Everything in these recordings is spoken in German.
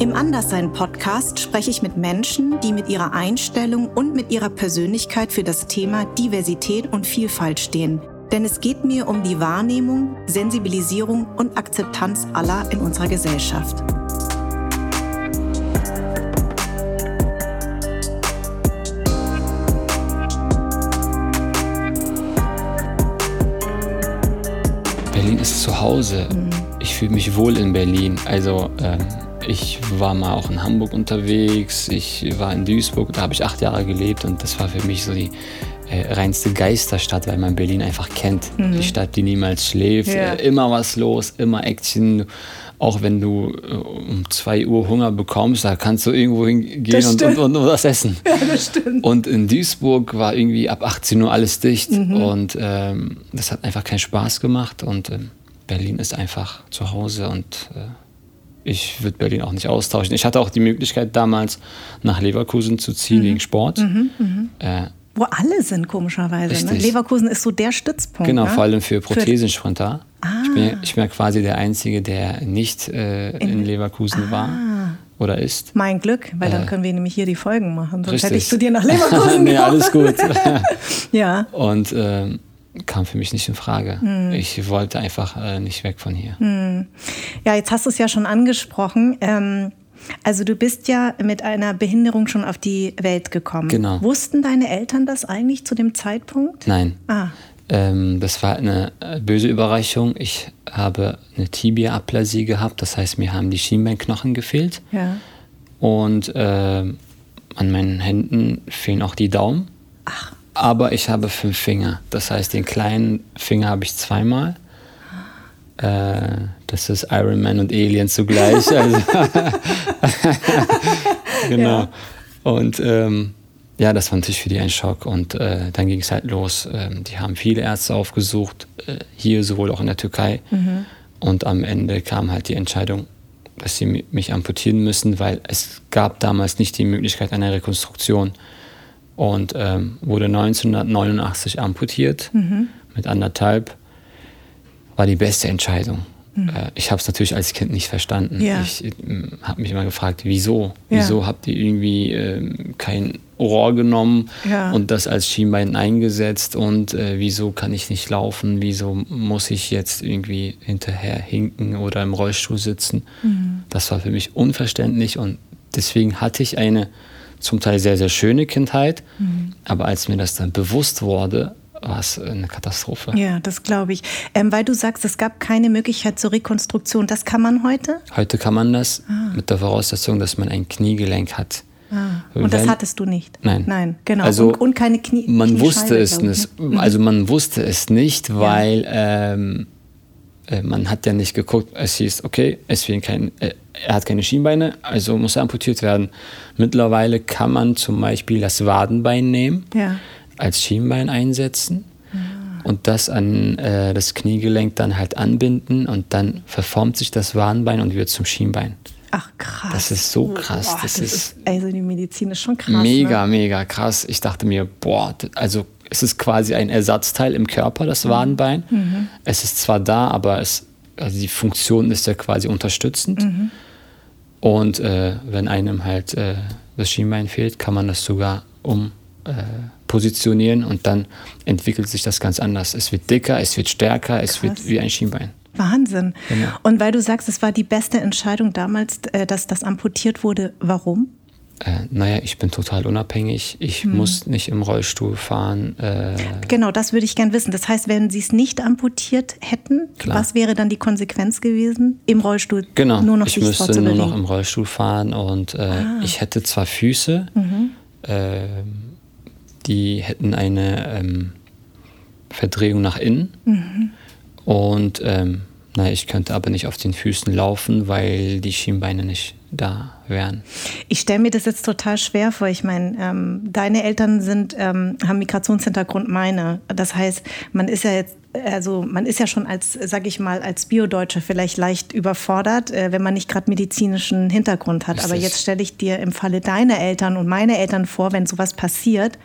Im Anderssein-Podcast spreche ich mit Menschen, die mit ihrer Einstellung und mit ihrer Persönlichkeit für das Thema Diversität und Vielfalt stehen. Denn es geht mir um die Wahrnehmung, Sensibilisierung und Akzeptanz aller in unserer Gesellschaft. Berlin ist zu Hause. Ich fühle mich wohl in Berlin. Also ähm, ich war mal auch in Hamburg unterwegs, ich war in Duisburg, da habe ich acht Jahre gelebt und das war für mich so die äh, reinste Geisterstadt, weil man Berlin einfach kennt. Mhm. Die Stadt, die niemals schläft, Ja. äh, immer was los, immer Action. Auch wenn du äh, um zwei Uhr Hunger bekommst, da kannst du irgendwo hingehen und, und, und, und was essen. Ja, das stimmt. Und in Duisburg war irgendwie ab 18 Uhr alles dicht Mhm. und ähm, das hat einfach keinen Spaß gemacht und ähm, Berlin ist einfach zu Hause und äh, ich würde Berlin auch nicht austauschen. Ich hatte auch die Möglichkeit damals nach Leverkusen zu Mhm. ziehen wegen Sport. Äh, Wo alle sind, komischerweise. Ne? Leverkusen ist so der Stützpunkt. genau, ne? vor allem für Prothesensprinter. Ah. Ich, bin, ja- ich bin ja quasi der Einzige, der nicht äh, in, Leverkusen Ah. war oder ist. Mein Glück, weil dann Äh, können wir nämlich hier die Folgen machen. Sonst hätte Richtig. ich zu dir nach Leverkusen nee, alles gut. Ja. Und ähm, kam für mich nicht in Frage. Hm. Ich wollte einfach äh, nicht weg von hier. Ja, jetzt hast du es ja schon angesprochen. Ähm, also du bist ja mit einer Behinderung schon auf die Welt gekommen. Genau. Wussten deine Eltern das eigentlich zu dem Zeitpunkt? Nein. Ah, Ähm, das war eine äh, böse Überraschung. Ich habe eine Tibia-Aplasie gehabt, das heißt, mir haben die Schienbeinknochen gefehlt. ja. Und ähm, an meinen Händen fehlen auch die Daumen. Ach, Aber ich habe fünf Finger. Das heißt, den kleinen Finger habe ich zweimal. Äh, das ist Iron Man und Alien zugleich. Also genau. Ja. Und ähm, ja, das war natürlich für die ein Schock. Und äh, dann ging es halt los. Ähm, die haben viele Ärzte aufgesucht, äh, hier sowohl auch in der Türkei. Und am Ende kam halt die Entscheidung, dass sie mi- mich amputieren müssen, weil es gab damals nicht die Möglichkeit einer Rekonstruktion. Und ähm, wurde 1989 amputiert mit anderthalb. War die beste Entscheidung. Äh, ich habe es natürlich als Kind nicht verstanden. Ja. Ich habe mich immer gefragt, wieso? Ja. Wieso habt ihr irgendwie ähm, kein Rohr genommen Ja. und das als Schienbein eingesetzt? Und äh, wieso kann ich nicht laufen? Wieso muss ich jetzt irgendwie hinterher hinken oder im Rollstuhl sitzen? Mhm. Das war für mich unverständlich und deswegen hatte ich eine zum Teil sehr, sehr schöne Kindheit. Mhm. Aber als mir das dann bewusst wurde, war es eine Katastrophe. ja, das glaube ich. Ähm, weil du sagst, es gab keine Möglichkeit zur Rekonstruktion. Das kann man heute? Heute kann man das mit der Voraussetzung, dass man ein Kniegelenk hat. Ah. Und das Wenn- hattest du nicht? Nein. Nein, genau. Also, und, und keine Knie. Man wusste es nicht. ne? Also man wusste es nicht, weil ähm, äh, man hat ja nicht geguckt. Es hieß, okay, es fehlen kein, äh, er hat keine Schienbeine, also muss er amputiert werden. Mittlerweile kann man zum Beispiel das Wadenbein nehmen, Ja. als Schienbein einsetzen und das an äh, das Kniegelenk dann halt anbinden und dann verformt sich das Wadenbein und wird zum Schienbein. Ach, krass. Das ist so krass. Boah, das, das ist ist, also die Medizin ist schon krass. mega, Ne? mega krass. Ich dachte mir, boah, also es ist quasi ein Ersatzteil im Körper, das Mhm. Wadenbein. Es ist zwar da, aber es, also die Funktion ist ja quasi unterstützend. Mhm. Und äh, wenn einem halt äh, das Schienbein fehlt, kann man das sogar um äh, positionieren und dann entwickelt sich das ganz anders. Es wird dicker, es wird stärker, es wird Krass. wie ein Schienbein. Wahnsinn. Genau. Und weil du sagst, es war die beste Entscheidung damals, äh, dass das amputiert wurde, warum? Äh, naja, ich bin total unabhängig. Ich Mhm. muss nicht im Rollstuhl fahren. Äh, Genau, das würde ich gern wissen. Das heißt, wenn sie es nicht amputiert hätten, Klar. was wäre dann die Konsequenz gewesen? Im Rollstuhl Genau, nur noch ich müsste nur noch im Rollstuhl fahren und äh, Ah. ich hätte zwar Füße, Mhm. ähm, die hätten eine ähm, Verdrehung nach innen Mhm. und ähm, naja, ich könnte aber nicht auf den Füßen laufen, weil die Schienbeine nicht da wären. Ich stelle mir das jetzt total schwer vor. Ich meine, ähm, deine Eltern sind, ähm, haben Migrationshintergrund, meine. Das heißt, man ist ja jetzt, also man ist ja schon als, sag ich mal, als Biodeutsche vielleicht leicht überfordert, äh, wenn man nicht gerade medizinischen Hintergrund hat. Aber Richtig. jetzt stelle ich dir im Falle deiner Eltern und meiner Eltern vor, wenn sowas passiert,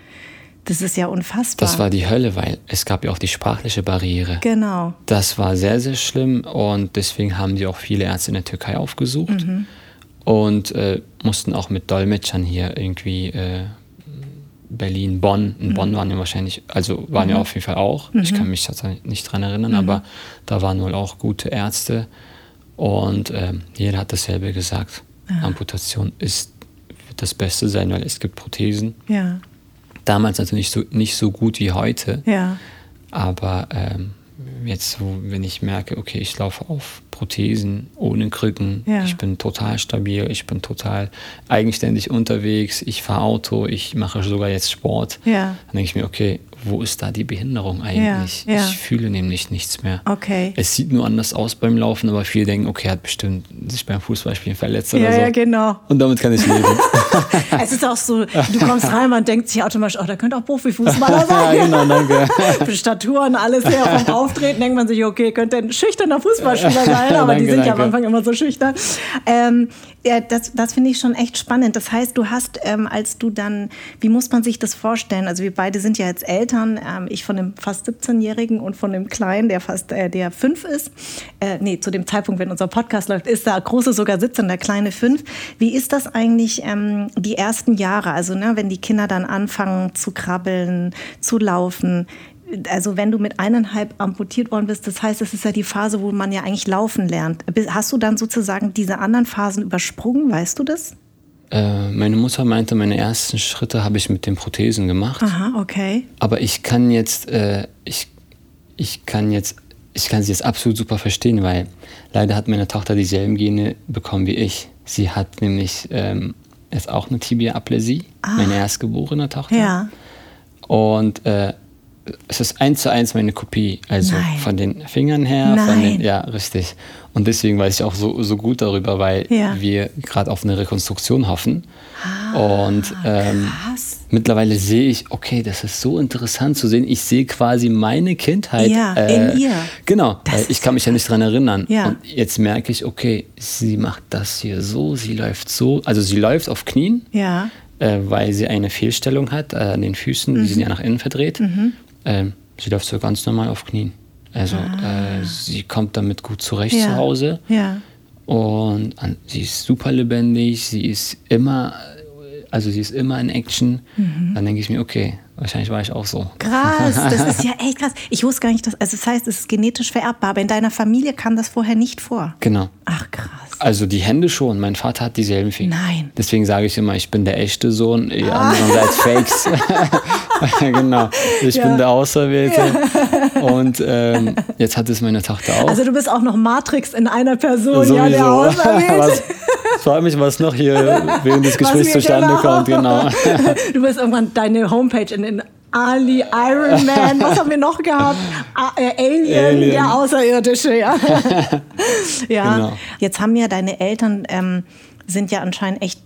das ist ja unfassbar. Das war die Hölle, weil es gab ja auch die sprachliche Barriere. genau. Das war sehr, sehr schlimm und deswegen haben die auch viele Ärzte in der Türkei aufgesucht. Und äh, mussten auch mit Dolmetschern hier irgendwie äh, Berlin, Bonn. In mhm. Bonn waren ja wahrscheinlich, also waren mhm. ja auf jeden Fall auch. Ich kann mich nicht dran erinnern, aber da waren wohl auch gute Ärzte und äh, jeder hat dasselbe gesagt. Ja. Amputation ist wird das Beste sein, weil es gibt Prothesen. Ja. Damals natürlich so, nicht so gut wie heute. Ja. Aber ähm, jetzt, wenn ich merke, okay, ich laufe auf Prothesen, ohne Krücken, ja. ich bin total stabil, ich bin total eigenständig unterwegs, ich fahre Auto, ich mache sogar jetzt Sport, ja. dann denke ich mir, okay, wo ist da die Behinderung eigentlich? Ja, ja. Ich fühle nämlich nichts mehr. Okay. Es sieht nur anders aus beim Laufen, aber viele denken, okay, er hat bestimmt sich beim Fußballspielen verletzt oder ja, so. Ja, genau. Und damit kann ich leben. es ist auch so, du kommst rein, man denkt sich automatisch, oh, da könnte auch Profifußballer sein. ja, genau, danke. Für Staturen, alles her vom Auftreten, denkt man sich, okay, könnte ein schüchterner Fußballspieler sein, aber danke, die sind danke. ja am Anfang immer so schüchtern. Ähm, ja, das, das finde ich schon echt spannend. Das heißt, du hast, ähm, als du dann, wie muss man sich das vorstellen? Also wir beide sind ja jetzt Eltern, ähm, ich von dem fast 17-Jährigen und von dem Kleinen, der fast, äh, der fünf ist. Äh, nee, zu dem Zeitpunkt, wenn unser Podcast läuft, ist der Große sogar 17, der Kleine fünf. Wie ist das eigentlich ähm, die ersten Jahre? Also ne, wenn die Kinder dann anfangen zu krabbeln, zu laufen, also wenn du mit eineinhalb amputiert worden bist, das heißt, es ist ja die Phase, wo man ja eigentlich laufen lernt. Hast du dann sozusagen diese anderen Phasen übersprungen? Weißt du das? Äh, meine Mutter meinte, meine ersten Schritte habe ich mit den Prothesen gemacht. Aha, okay. Aber ich kann jetzt, äh, ich, ich kann jetzt, ich kann sie jetzt absolut super verstehen, weil leider hat meine Tochter dieselben Gene bekommen wie ich. Sie hat nämlich ähm, jetzt auch eine Tibia-Apläsie, ah. meine erstgeborene Tochter. Ja. Und äh, es ist eins zu eins meine Kopie. Also Nein. von den Fingern her, Nein. von den, ja, richtig. Und deswegen weiß ich auch so, so gut darüber, weil ja. wir gerade auf eine Rekonstruktion hoffen. Ah, und ähm, mittlerweile sehe ich, okay, das ist so interessant zu sehen. Ich sehe quasi meine Kindheit. Ja, äh, in ihr. Genau, das ich kann mich ja nicht dran erinnern. Ja. Und jetzt merke ich, okay, sie macht das hier so, sie läuft so. Also sie läuft auf Knien. Ja. Äh, weil sie eine Fehlstellung hat äh, an den Füßen, mhm. die sind ja nach innen verdreht. Mhm. Ähm, sie läuft so ganz normal auf Knien. Also Ah. äh, sie kommt damit gut zurecht Ja. zu Hause. Ja. Und an, sie ist super lebendig, sie ist immer, also sie ist immer in Action. Mhm. Dann denke ich mir, okay, wahrscheinlich war ich auch so. Krass, das ist ja echt krass. Ich wusste gar nicht, dass, also das heißt, es ist genetisch vererbbar, aber in deiner Familie kam das vorher nicht vor. Genau. Ach krass. Also die Hände schon. Mein Vater hat dieselben Finger. Nein. Deswegen sage ich immer, ich bin der echte Sohn, die anderen seid Fakes. genau. Ich Ja. bin der Auserwählte. Und ähm, jetzt hat es meine Tochter auch. Also du bist auch noch Matrix in einer Person, ja, der Sowieso. Auserwählte. was, frag mich, was noch hier während des Gesprächs zustande genau. kommt. Genau. Du bist irgendwann deine Homepage in den Ali, Iron Man, was haben wir noch gehabt? Äh, Alien, Alien. der Außerirdische, ja. ja. Genau. Jetzt haben ja deine Eltern, ähm, sind ja anscheinend echt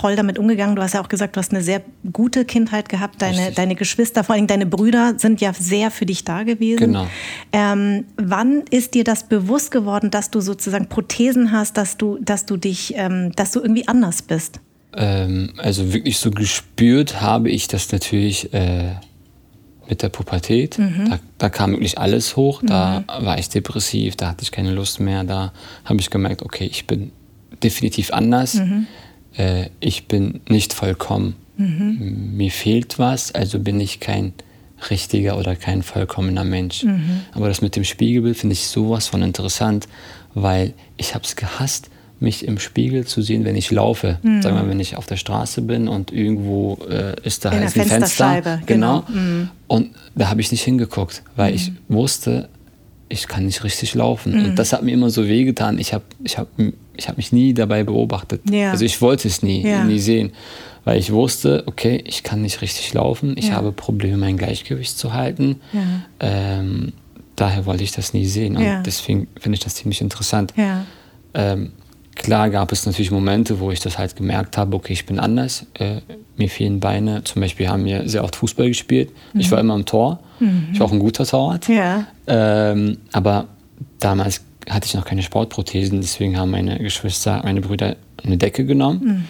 toll damit umgegangen. Du hast ja auch gesagt, du hast eine sehr gute Kindheit gehabt. Deine, Richtig. deine Geschwister, vor allem deine Brüder, sind ja sehr für dich da gewesen. Genau. Ähm, wann ist dir das bewusst geworden, dass du sozusagen Prothesen hast, dass du, dass du dich, ähm, dass du irgendwie anders bist? Ähm, also wirklich so gespürt habe ich das natürlich äh, mit der Pubertät. Da, da kam wirklich alles hoch. Da war ich depressiv, da hatte ich keine Lust mehr. Da habe ich gemerkt, okay, ich bin definitiv anders. Äh, ich bin nicht vollkommen. Mir fehlt was, also bin ich kein richtiger oder kein vollkommener Mensch. Aber das mit dem Spiegelbild finde ich sowas von interessant, weil ich habe es gehasst, mich im Spiegel zu sehen, wenn ich laufe. Sagen wir mal, wenn ich auf der Straße bin und irgendwo äh, ist da In halt ein Fenster. Genau. genau. Und da habe ich nicht hingeguckt, weil ich wusste, ich kann nicht richtig laufen. Mhm. Und das hat mir immer so wehgetan. Ich habe ich hab, ich hab mich nie dabei beobachtet. Ja. Also ich wollte es nie, Ja. nie sehen. Weil ich wusste, okay, ich kann nicht richtig laufen. Ich Ja. habe Probleme, mein Gleichgewicht zu halten. Ähm, daher wollte ich das nie sehen. Und deswegen finde ich das ziemlich interessant. Ähm, klar gab es natürlich Momente, wo ich das halt gemerkt habe, okay, ich bin anders, äh, mir fehlen Beine. Zum Beispiel haben wir sehr oft Fußball gespielt. Ich war immer im Tor. Ich war auch ein guter Torwart. Mhm. Ja. Ähm, aber damals hatte ich noch keine Sportprothesen, deswegen haben meine Geschwister, meine Brüder eine Decke genommen, Mhm.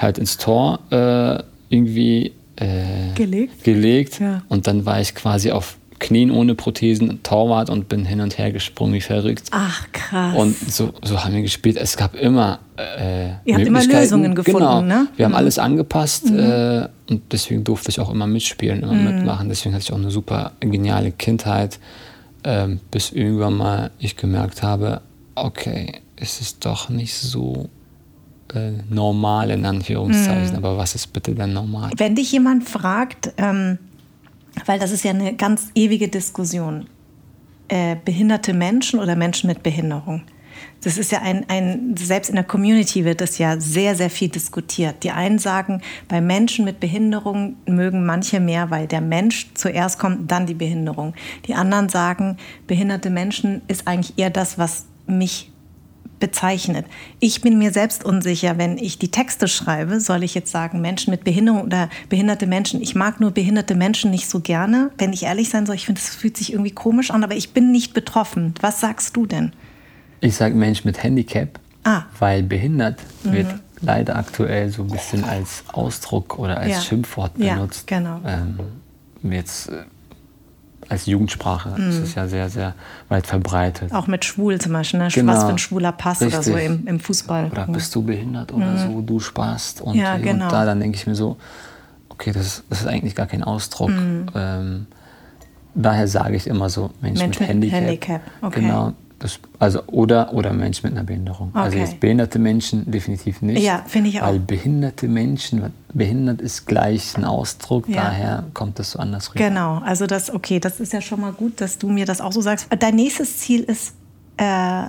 halt ins Tor äh, irgendwie äh, Gelegt? gelegt Ja. und dann war ich quasi auf Knien ohne Prothesen, Torwart und bin hin und her gesprungen wie verrückt. Ach, krass. Und so, so haben wir gespielt. Es gab immer äh, Ihr habt immer Lösungen gefunden, genau. ne? Wir haben alles angepasst äh, und deswegen durfte ich auch immer mitspielen, immer mitmachen. Deswegen hatte ich auch eine super geniale Kindheit, ähm, bis irgendwann mal ich gemerkt habe, okay, es ist doch nicht so äh, normal in Anführungszeichen. Aber was ist bitte denn normal? Wenn dich jemand fragt, ähm, weil das ist ja eine ganz ewige Diskussion, äh, behinderte Menschen oder Menschen mit Behinderung. Das ist ja ein, ein, selbst in der Community wird das ja sehr, sehr viel diskutiert. Die einen sagen, bei Menschen mit Behinderung mögen manche mehr, weil der Mensch zuerst kommt, dann die Behinderung. Die anderen sagen, behinderte Menschen ist eigentlich eher das, was mich bezeichnet. Ich bin mir selbst unsicher, wenn ich die Texte schreibe, soll ich jetzt sagen, Menschen mit Behinderung oder behinderte Menschen. Ich mag nur behinderte Menschen nicht so gerne, wenn ich ehrlich sein soll. Ich finde, es fühlt sich irgendwie komisch an, aber ich bin nicht betroffen. Was sagst du denn? Ich sage Mensch mit Handicap, Ah. weil behindert wird leider aktuell so ein bisschen als Ausdruck oder als Ja. Schimpfwort Ja, benutzt. genau. Ähm, jetzt äh, als Jugendsprache ist es ja sehr, sehr weit verbreitet. Auch mit schwul zum Beispiel, ne? Genau. was für ein schwuler Pass oder so Richtig. im, im Fußball. Oder bist du behindert oder so, du Spaß. Und, Ja, genau. und da, dann denke ich mir so, okay, das ist, das ist eigentlich gar kein Ausdruck. Ähm, daher sage ich immer so, Mensch, Mensch mit, mit Handicap. Handicap, okay. Genau. Das, also, oder, oder Mensch mit einer Behinderung. Also Okay. jetzt behinderte Menschen definitiv nicht. Ja, finde ich auch. Weil behinderte Menschen, behindert ist gleich ein Ausdruck, Ja. daher kommt das so anders rüber. Genau, also das, okay, das ist ja schon mal gut, dass du mir das auch so sagst. Dein nächstes Ziel ist, äh,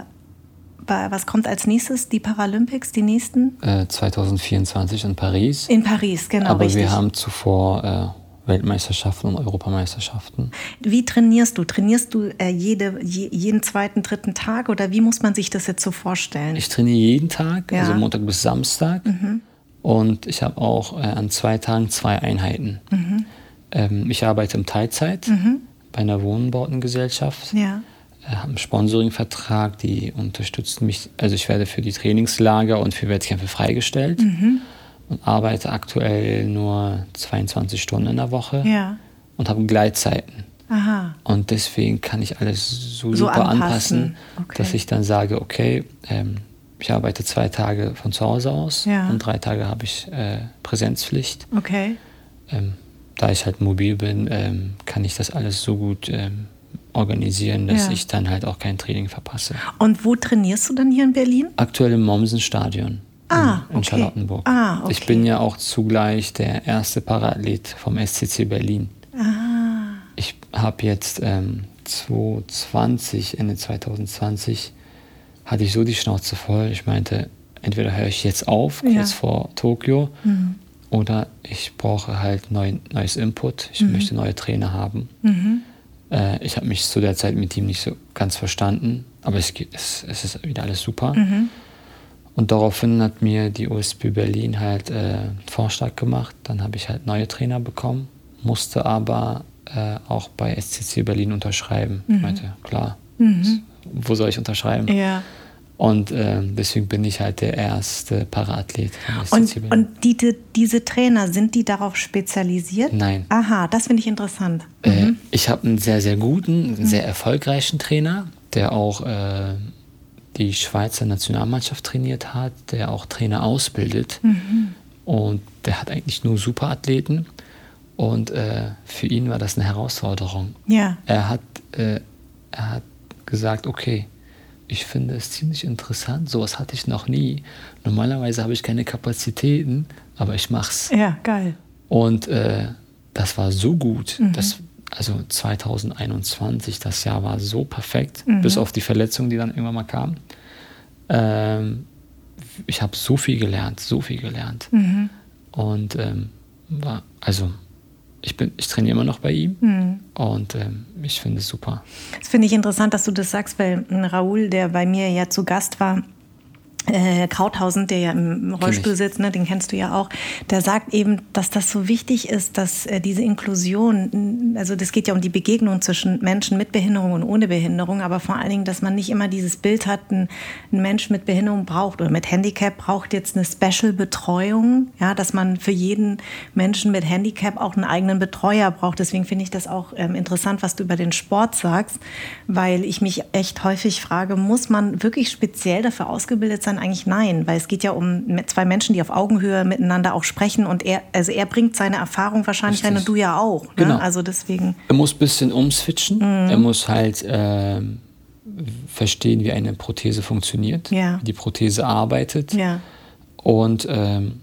was kommt als nächstes? Die Paralympics, die nächsten? Äh, 2024 in Paris. In Paris, genau, Aber richtig. wir haben zuvor äh, Weltmeisterschaften und Europameisterschaften. Wie trainierst du? Trainierst du äh, jede, je, jeden zweiten, dritten Tag oder wie muss man sich das jetzt so vorstellen? Ich trainiere jeden Tag, Ja. Mhm. also Montag bis Samstag. Und ich habe auch äh, an zwei Tagen zwei Einheiten. Mhm. Ähm, ich arbeite im Teilzeit bei einer Wohnbautengesellschaft. ja. äh, habe einen Sponsoringvertrag, die unterstützen mich. Also ich werde für die Trainingslager und für Wettkämpfe freigestellt Mhm. Und arbeite aktuell nur 22 Stunden in der Woche Ja. und habe Gleitzeiten. Aha. Und deswegen kann ich alles so, So super anpassen. anpassen, Okay. dass ich dann sage, okay, ähm, ich arbeite zwei Tage von zu Hause aus Ja. und drei Tage habe ich äh, Präsenzpflicht. Okay. Ähm, da ich halt mobil bin, ähm, kann ich das alles so gut ähm, organisieren, dass Ja. ich dann halt auch kein Training verpasse. Und wo trainierst du dann hier in Berlin? Aktuell im Mommsen-Stadion Ah, in, in okay. Charlottenburg. Ah, Ich okay. bin ja auch zugleich der erste Paraathlet vom SCC Berlin. Ah. Ich habe jetzt ähm, 2020, Ende 2020, hatte ich so die Schnauze voll. Ich meinte, entweder höre ich jetzt auf, kurz Ja. vor Tokio, oder ich brauche halt neu, neues Input. Ich möchte neue Trainer haben. Äh, ich habe mich zu der Zeit mit ihm nicht so ganz verstanden, aber es, geht, es, es ist wieder alles super. Und daraufhin hat mir die OSB Berlin halt äh, einen Vorschlag gemacht. Dann habe ich halt neue Trainer bekommen, musste aber äh, auch bei SCC Berlin unterschreiben. Ich meinte, klar, wo soll ich unterschreiben? Ja. Und ähm, deswegen bin ich halt der erste Paraathlet Und, und die, diese Trainer, sind die darauf spezialisiert? Nein. Aha, das finde ich interessant. Äh, ich habe einen sehr, sehr guten, einen sehr erfolgreichen Trainer, der auch äh, die Schweizer Nationalmannschaft trainiert hat, der auch Trainer ausbildet. Und der hat eigentlich nur Superathleten. Und äh, für ihn war das eine Herausforderung. Ja. Er hat, äh, er hat gesagt, okay, ich finde es ziemlich interessant, sowas hatte ich noch nie. Normalerweise habe ich keine Kapazitäten, aber ich mach's. Ja, geil. Und äh, das war so gut. Das, also 2021, das Jahr war so perfekt, bis auf die Verletzung, die dann irgendwann mal kam. Ähm, ich habe so viel gelernt, so viel gelernt. Und ähm, war, also ich, bin, ich trainiere immer noch bei ihm und ähm, ich finde es super. Das finde ich interessant, dass du das sagst, weil ein Raoul, der bei mir ja zu Gast war, äh, Krauthausen, der ja im Rollstuhl sitzt, ne, den kennst du ja auch, der sagt eben, dass das so wichtig ist, dass äh, diese Inklusion, also das geht ja um die Begegnung zwischen Menschen mit Behinderung und ohne Behinderung, aber vor allen Dingen, dass man nicht immer dieses Bild hat, ein, ein Mensch mit Behinderung braucht oder mit Handicap braucht jetzt eine Special-Betreuung, ja, dass man für jeden Menschen mit Handicap auch einen eigenen Betreuer braucht. Deswegen finde ich das auch ähm, interessant, was du über den Sport sagst, weil ich mich echt häufig frage, muss man wirklich speziell dafür ausgebildet sein, eigentlich nein, weil es geht ja um zwei Menschen, die auf Augenhöhe miteinander auch sprechen und er, also er bringt seine Erfahrung wahrscheinlich rein und du ja auch. Ne? Genau. Also deswegen. Er muss ein bisschen umswitchen. Mhm. Er muss halt äh, verstehen, wie eine Prothese funktioniert, ja. wie die Prothese arbeitet ja. und ähm,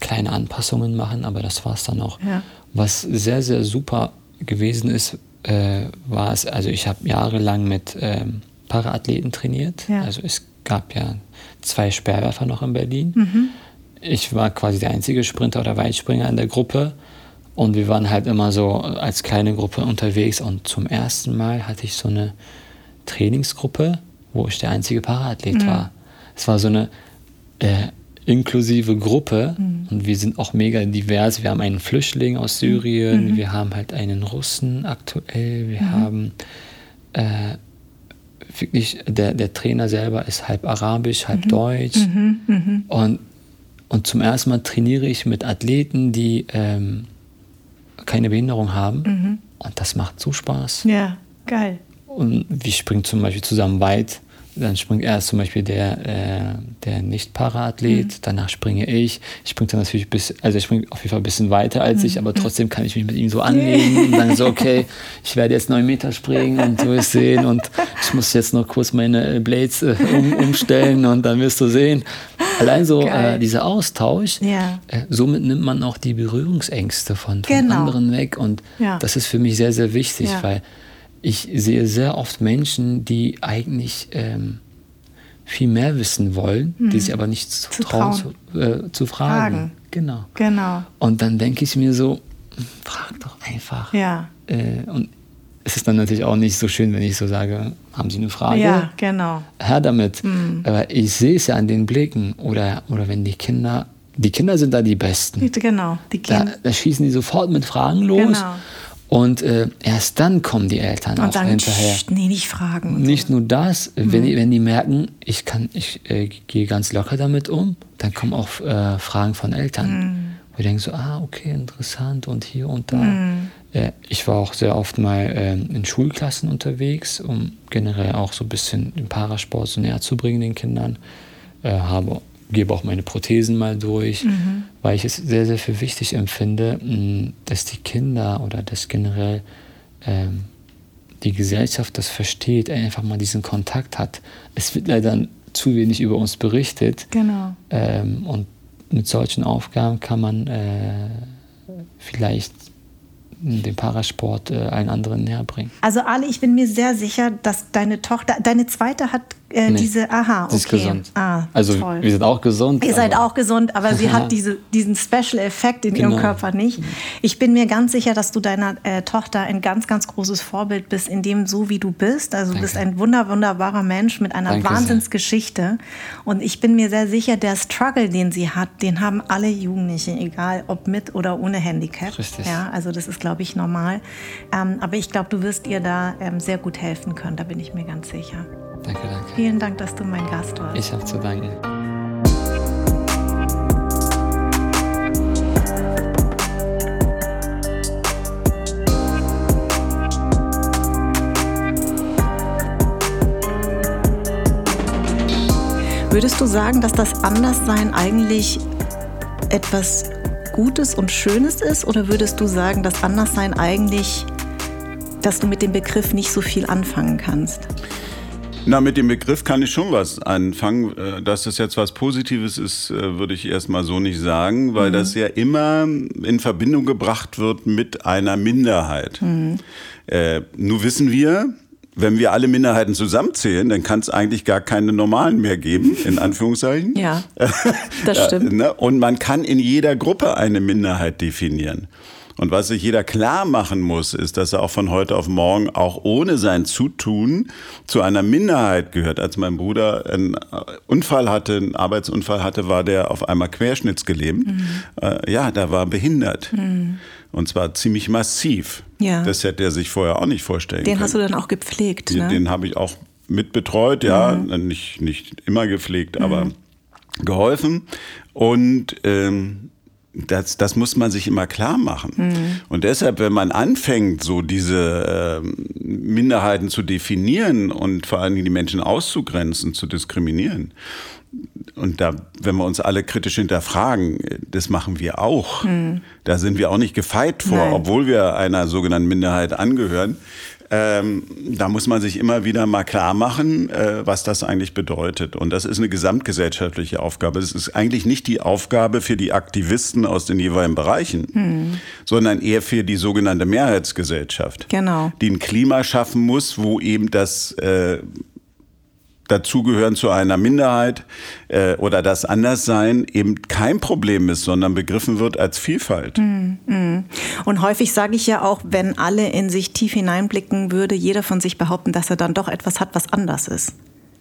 kleine Anpassungen machen, aber das war es dann auch. Ja. Was sehr, sehr super gewesen ist, äh, war es, also ich habe jahrelang mit ähm, Paraathleten trainiert. Also es gab ja zwei Sperrwerfer noch in Berlin. Mhm. Ich war quasi der einzige Sprinter oder Weitspringer in der Gruppe. Und wir waren halt immer so als kleine Gruppe unterwegs. Und zum ersten Mal hatte ich so eine Trainingsgruppe, wo ich der einzige Paraathlet mhm. war. Es war so eine äh, inklusive Gruppe mhm. und wir sind auch mega divers. Wir haben einen Flüchtling aus Syrien, mhm. wir haben halt einen Russen aktuell, wir Mhm. haben äh, wirklich, der, der Trainer selber ist halb arabisch, halb deutsch. Mhm. Mhm. Und, und zum ersten Mal trainiere ich mit Athleten, die ähm, keine Behinderung haben. Mhm. Und das macht so Spaß. Ja, geil. Und wir springen zum Beispiel zusammen weit. Dann springt erst zum Beispiel der, äh, der Nicht-Para-Athlet, Mhm. danach springe ich. Ich springe dann natürlich bis, also ich springe auf jeden Fall ein bisschen weiter als Mhm. ich, aber trotzdem kann ich mich mit ihm so anlegen und dann so, okay, ich werde jetzt neun Meter springen und du wirst sehen und ich muss jetzt noch kurz meine äh, Blades äh, um, umstellen und dann wirst du sehen. Allein so äh, dieser Austausch, Ja. äh, somit nimmt man auch die Berührungsängste von, von Genau. anderen weg und Ja. das ist für mich sehr, sehr wichtig, Ja. weil ich sehe sehr oft Menschen, die eigentlich ähm, viel mehr wissen wollen, die sich aber nicht zu. Zu trauen, trauen. Zu, äh, zu fragen. Fragen. Genau. Genau. Und dann denke ich mir so, frag doch einfach. Ja. Äh, und es ist dann natürlich auch nicht so schön, wenn ich so sage, haben Sie eine Frage? Ja, genau. Her damit. Mhm. Aber ich sehe es ja an den Blicken. Oder, oder wenn die Kinder, die Kinder sind da die Besten. Genau. Die Da, Kinder. da schießen die sofort mit Fragen los. Genau. Und äh, erst dann kommen die Eltern Und auch dann, hinterher. "Psst, nee, nicht fragen. Nicht so. nur das, wenn, die, wenn die merken, ich kann, ich äh, gehe ganz locker damit um, dann kommen auch äh, Fragen von Eltern. Wo ich denke so, ah, okay, interessant und hier und da. Äh, ich war auch sehr oft mal ähm, in Schulklassen unterwegs, um generell auch so ein bisschen den Parasport so näher zu bringen den Kindern. Äh, habe, gebe auch meine Prothesen mal durch, weil ich es sehr, sehr für wichtig empfinde, dass die Kinder oder das generell ähm, die Gesellschaft das versteht, einfach mal diesen Kontakt hat. Es wird leider zu wenig über uns berichtet. Genau. Ähm, und mit solchen Aufgaben kann man äh, vielleicht den Parasport äh, allen anderen näher bringen. Also Ali, ich bin mir sehr sicher, dass deine Tochter, deine zweite hat äh, Nee, diese, aha. Sie ist gesund. Ah, also toll. wir sind auch gesund. Ihr seid auch gesund, aber sie hat diese, diesen Special-Effekt in ihrem Genau. Körper nicht. Ich bin mir ganz sicher, dass du deiner äh, Tochter ein ganz, ganz großes Vorbild bist, in dem so wie du bist. Also du bist ein wunder, wunderbarer Mensch mit einer Danke sehr. Wahnsinnsgeschichte. Und ich bin mir sehr sicher, der Struggle, den sie hat, den haben alle Jugendlichen, egal ob mit oder ohne Handicap. Richtig. Ja, also das ist, glaube ich, normal. Ähm, aber ich glaube, du wirst ihr da ähm, sehr gut helfen können. Da bin ich mir ganz sicher. Danke, danke. Vielen Dank, dass du mein Gast warst. Ich habe zu danken. Würdest du sagen, dass das Anderssein eigentlich etwas Gutes und Schönes ist? Oder würdest du sagen, dass Anderssein eigentlich, dass du mit dem Begriff nicht so viel anfangen kannst? Na, mit dem Begriff kann ich schon was anfangen. Äh, Dass das jetzt was Positives ist, äh, würde ich erstmal so nicht sagen, weil das ja immer in Verbindung gebracht wird mit einer Minderheit. Äh, nur wissen wir, wenn wir alle Minderheiten zusammenzählen, dann kann es eigentlich gar keine normalen mehr geben, in Anführungszeichen. Ja, das stimmt. Ne? Und man kann in jeder Gruppe eine Minderheit definieren. Und was sich jeder klar machen muss, ist, dass er auch von heute auf morgen auch ohne sein Zutun zu einer Minderheit gehört. Als mein Bruder einen Unfall hatte, einen Arbeitsunfall hatte, war der auf einmal querschnittsgelähmt. Mhm. Äh, ja, da war behindert. Mhm. Und zwar ziemlich massiv. Ja. Das hätte er sich vorher auch nicht vorstellen den können. Den hast du dann auch gepflegt, ne? Den, den habe ich auch mitbetreut, ja. Mhm. Nicht, nicht immer gepflegt, aber mhm. geholfen. Und ähm, das, das muss man sich immer klar machen. Mhm. Und deshalb, wenn man anfängt, so diese äh, Minderheiten zu definieren und vor allen Dingen die Menschen auszugrenzen, zu diskriminieren, und da, wenn wir uns alle kritisch hinterfragen, das machen wir auch. Mhm. Da sind wir auch nicht gefeit vor, Nein. obwohl wir einer sogenannten Minderheit angehören. Ähm, da muss man sich immer wieder mal klar machen, äh, was das eigentlich bedeutet. Und das ist eine gesamtgesellschaftliche Aufgabe. Es ist eigentlich nicht die Aufgabe für die Aktivisten aus den jeweiligen Bereichen, hm. sondern eher für die sogenannte Mehrheitsgesellschaft, genau. die ein Klima schaffen muss, wo eben das äh, dazugehören zu einer Minderheit äh, oder das Anderssein eben kein Problem ist, sondern begriffen wird als Vielfalt. Mm, mm. Und häufig sage ich ja auch, wenn alle in sich tief hineinblicken, würde jeder von sich behaupten, dass er dann doch etwas hat, was anders ist.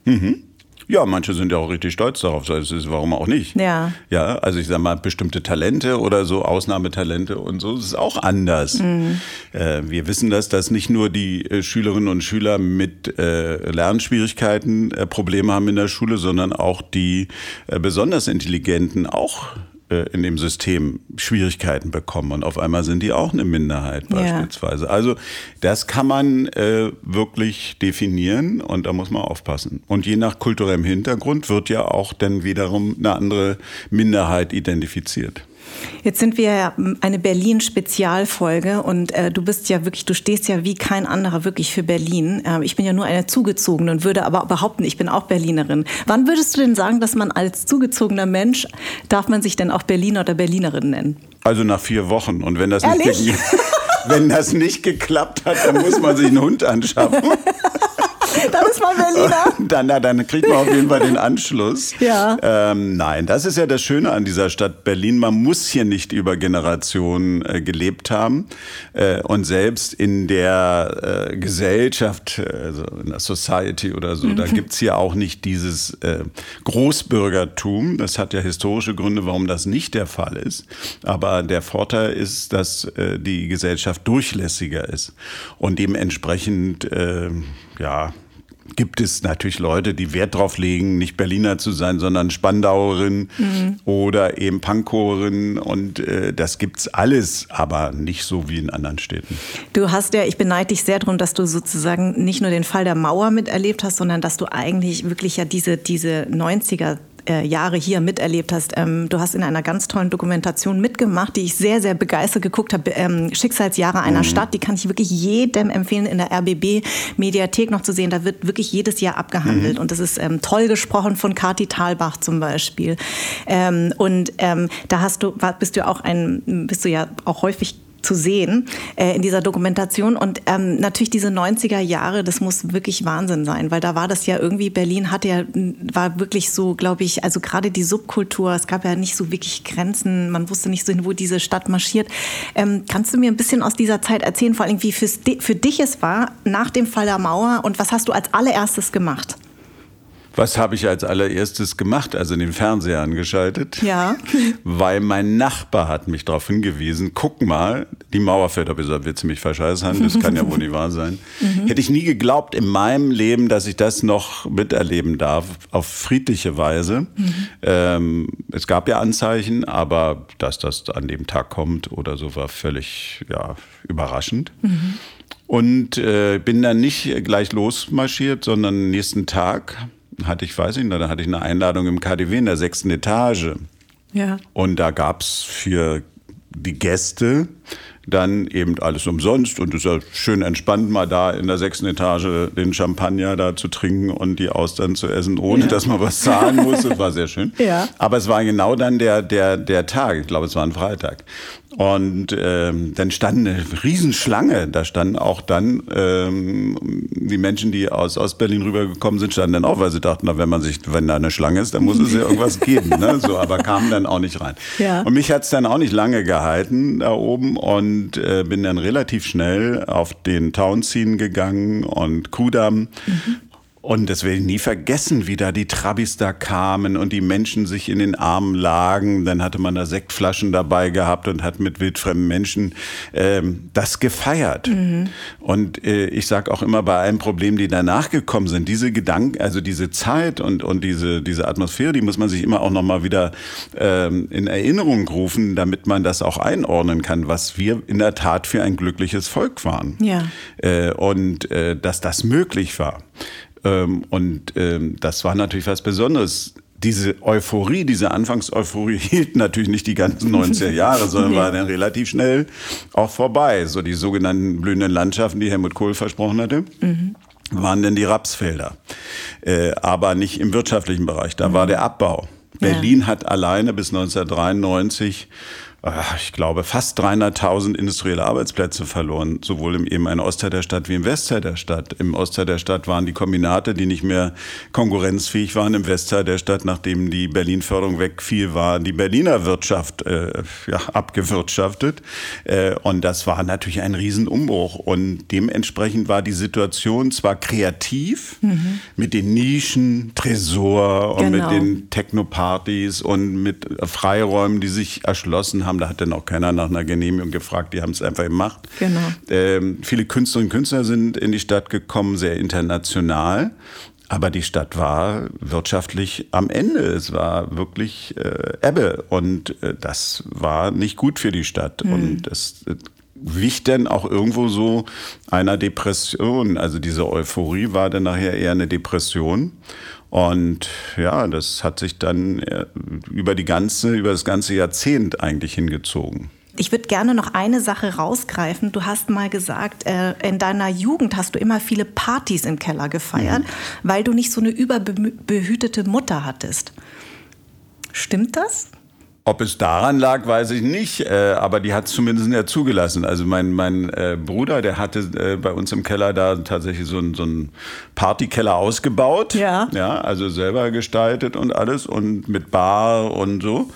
Mhm. Ja, manche sind ja auch richtig stolz darauf. Das ist, warum auch nicht? Ja. Ja, also ich sag mal, bestimmte Talente oder so, Ausnahmetalente und so, das ist auch anders. Mhm. Äh, wir wissen das, dass nicht nur die äh, Schülerinnen und Schüler mit äh, Lernschwierigkeiten äh, Probleme haben in der Schule, sondern auch die äh, besonders Intelligenten auch in dem System Schwierigkeiten bekommen und auf einmal sind die auch eine Minderheit beispielsweise. Ja. Also das kann man äh, wirklich definieren und da muss man aufpassen. Und je nach kulturellem Hintergrund wird ja auch dann wiederum eine andere Minderheit identifiziert. Jetzt sind wir ja eine Berlin-Spezialfolge und äh, du bist ja wirklich, du stehst ja wie kein anderer wirklich für Berlin. Äh, ich bin ja nur eine zugezogene und würde aber behaupten, ich bin auch Berlinerin. Wann würdest du denn sagen, dass man als zugezogener Mensch, darf man sich denn auch Berliner oder Berlinerin nennen? Also nach vier Wochen. Und wenn das, nicht, wenn das nicht geklappt hat, dann muss man sich einen Hund anschaffen. dann ist man Berliner. Dann, na, dann kriegt man auf jeden Fall den Anschluss. Ja. Ähm, nein, das ist ja das Schöne an dieser Stadt Berlin. Man muss hier nicht über Generationen äh, gelebt haben. Äh, und selbst in der äh, Gesellschaft, also in der Society oder so, mhm. da gibt's hier auch nicht dieses äh, Großbürgertum. Das hat ja historische Gründe, warum das nicht der Fall ist. Aber der Vorteil ist, dass äh, die Gesellschaft durchlässiger ist und dementsprechend äh, ja, gibt es natürlich Leute, die Wert drauf legen, nicht Berliner zu sein, sondern Spandauerin mhm. oder eben Pankowerin und äh, das gibt's alles, aber nicht so wie in anderen Städten. Du hast ja, ich beneide dich sehr darum, dass du sozusagen nicht nur den Fall der Mauer miterlebt hast, sondern dass du eigentlich wirklich ja diese, diese 90er äh, Jahre hier miterlebt hast. Ähm, du hast in einer ganz tollen Dokumentation mitgemacht, die ich sehr, sehr begeistert geguckt habe. Ähm, Schicksalsjahre einer mhm. Stadt, die kann ich wirklich jedem empfehlen, in der RBB-Mediathek noch zu sehen. Da wird wirklich jedes Jahr abgehandelt. Mhm. Und das ist ähm, toll gesprochen von Kati Thalbach zum Beispiel. Und da hast du, bist du auch ein, bist du ja auch häufig zu sehen äh, in dieser Dokumentation. Und ähm, natürlich diese 90er Jahre, das muss wirklich Wahnsinn sein, weil da war das ja irgendwie, Berlin hatte ja, war wirklich so, glaube ich, also gerade die Subkultur, es gab ja nicht so wirklich Grenzen, man wusste nicht so, wo diese Stadt marschiert. Ähm, kannst du mir ein bisschen aus dieser Zeit erzählen, vor allem wie für dich es war nach dem Fall der Mauer und was hast du als allererstes gemacht? Was habe ich als allererstes gemacht? Also den Fernseher angeschaltet. Ja. Weil mein Nachbar hat mich darauf hingewiesen, guck mal, die Mauer fällt ab. Ich sage, wird ziemlich verscheißern, das kann ja wohl nicht wahr sein. Mhm. Hätte ich nie geglaubt in meinem Leben, dass ich das noch miterleben darf, auf friedliche Weise. Mhm. Ähm, es gab ja Anzeichen, aber dass das an dem Tag kommt oder so, war völlig ja, überraschend. Mhm. Und äh, bin dann nicht gleich losmarschiert, sondern nächsten Tag hatte ich, weiß ich nicht, da hatte ich eine Einladung im KDW in der sechsten Etage. Ja. Und da gab es für die Gäste dann eben alles umsonst und es ist ja schön entspannt, mal da in der sechsten Etage den Champagner da zu trinken und die Austern zu essen, ohne ja. dass man was zahlen muss. Das war sehr schön. Ja. Aber es war genau dann der, der, der Tag, ich glaube, es war ein Freitag. Und ähm, dann stand eine Riesenschlange. Da standen auch dann ähm, die Menschen, die aus Ostberlin rübergekommen sind, standen dann auch, weil sie dachten, na, wenn man sich, wenn da eine Schlange ist, dann muss es ja irgendwas geben. Ne? So, aber kamen dann auch nicht rein. Ja. Und mich hat's dann auch nicht lange gehalten da oben. Und äh, bin dann relativ schnell auf den Townsien gegangen und Kudam. Mhm. Und das werde ich nie vergessen, wie da die Trabis da kamen und die Menschen sich in den Armen lagen. Dann hatte man da Sektflaschen dabei gehabt und hat mit wildfremden Menschen ähm, das gefeiert. Mhm. Und äh, ich sage auch immer bei allen Problemen, die danach gekommen sind, diese Gedanken, also diese Zeit und, und diese, diese Atmosphäre, die muss man sich immer auch nochmal wieder ähm, in Erinnerung rufen, damit man das auch einordnen kann, was wir in der Tat für ein glückliches Volk waren. Ja. Äh, und äh, dass das möglich war. Ähm, und ähm, das war natürlich was Besonderes. Diese Euphorie, diese Anfangseuphorie hielt natürlich nicht die ganzen 90er Jahre, sondern war dann relativ schnell auch vorbei. So die sogenannten blühenden Landschaften, die Helmut Kohl versprochen hatte. Mhm waren denn die Rapsfelder, äh, aber nicht im wirtschaftlichen Bereich. Da mhm. war der Abbau. Berlin ja. hat alleine bis 1993 ich glaube, fast 300.000 industrielle Arbeitsplätze verloren, sowohl im ehemaligen Ostteil der Stadt wie im Westteil der Stadt. Im Ostteil der Stadt waren die Kombinate, die nicht mehr konkurrenzfähig waren. Im Westteil der Stadt, nachdem die Berlin-Förderung wegfiel, war die Berliner Wirtschaft äh, ja, abgewirtschaftet. Äh, und das war natürlich ein Riesenumbruch. Und dementsprechend war die Situation zwar kreativ mhm. mit den Nischen, Tresor und genau. mit den Technopartys und mit Freiräumen, die sich erschlossen haben haben. Da hat dann auch keiner nach einer Genehmigung gefragt. Die haben es einfach gemacht. Genau. Ähm, viele Künstlerinnen und Künstler sind in die Stadt gekommen, sehr international. Aber die Stadt war wirtschaftlich am Ende. Es war wirklich äh, Ebbe. Und äh, das war nicht gut für die Stadt. Mhm. Und das äh, wich dann auch irgendwo so einer Depression. Also diese Euphorie war dann nachher eher eine Depression. Und ja, das hat sich dann äh, über die ganze, über das ganze Jahrzehnt eigentlich hingezogen. Ich würde gerne noch eine Sache rausgreifen. Du hast mal gesagt, äh, in deiner Jugend hast du immer viele Partys im Keller gefeiert, mhm. weil du nicht so eine überbehütete Mutter hattest. Stimmt das? Ob es daran lag, weiß ich nicht, äh, aber die hat es zumindest ja zugelassen. Also mein, mein äh, Bruder, der hatte äh, bei uns im Keller da tatsächlich so einen so Partykeller ausgebaut. Ja. Ja, also selber gestaltet und alles und mit Bar und so.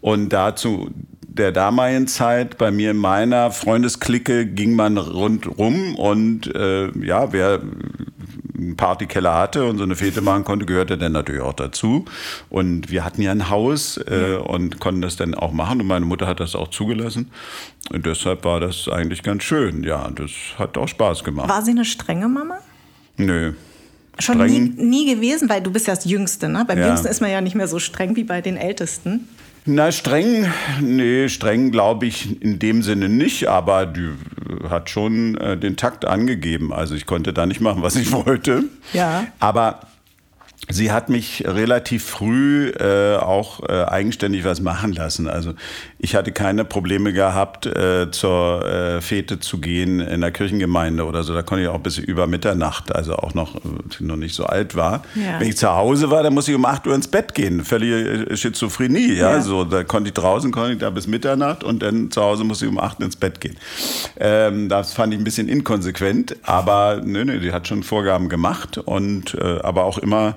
Und dazu der damaligen Zeit, bei mir in meiner Freundesklicke, ging man rundrum und äh, ja, wer einen Partykeller hatte und so eine Fete machen konnte, gehörte dann natürlich auch dazu. Und wir hatten ja ein Haus äh, und konnten das dann auch machen und meine Mutter hat das auch zugelassen. Und deshalb war das eigentlich ganz schön. Ja, das hat auch Spaß gemacht. War sie eine strenge Mama? Nö. Schon nie, nie, gewesen, weil du bist ja das Jüngste, ne? Beim ja. Jüngsten ist man ja nicht mehr so streng wie bei den Ältesten. Na, streng, nee, streng glaube ich in dem Sinne nicht, aber die hat schon äh, den Takt angegeben. Also ich konnte da nicht machen, was ich wollte. Ja. Aber Sie hat mich relativ früh äh, auch äh, eigenständig was machen lassen. Also ich hatte keine Probleme gehabt, äh, zur äh, Fete zu gehen in der Kirchengemeinde oder so. Da konnte ich auch bis über Mitternacht, also auch noch, äh, noch nicht so alt war. Ja. Wenn ich zu Hause war, dann musste ich um 8 Uhr ins Bett gehen. Völlige äh, Schizophrenie. Ja? ja. So, da konnte ich draußen, konnte ich da bis Mitternacht und dann zu Hause musste ich um 8 Uhr ins Bett gehen. Ähm, das fand ich ein bisschen inkonsequent, aber nö, nö, die hat schon Vorgaben gemacht und äh, aber auch immer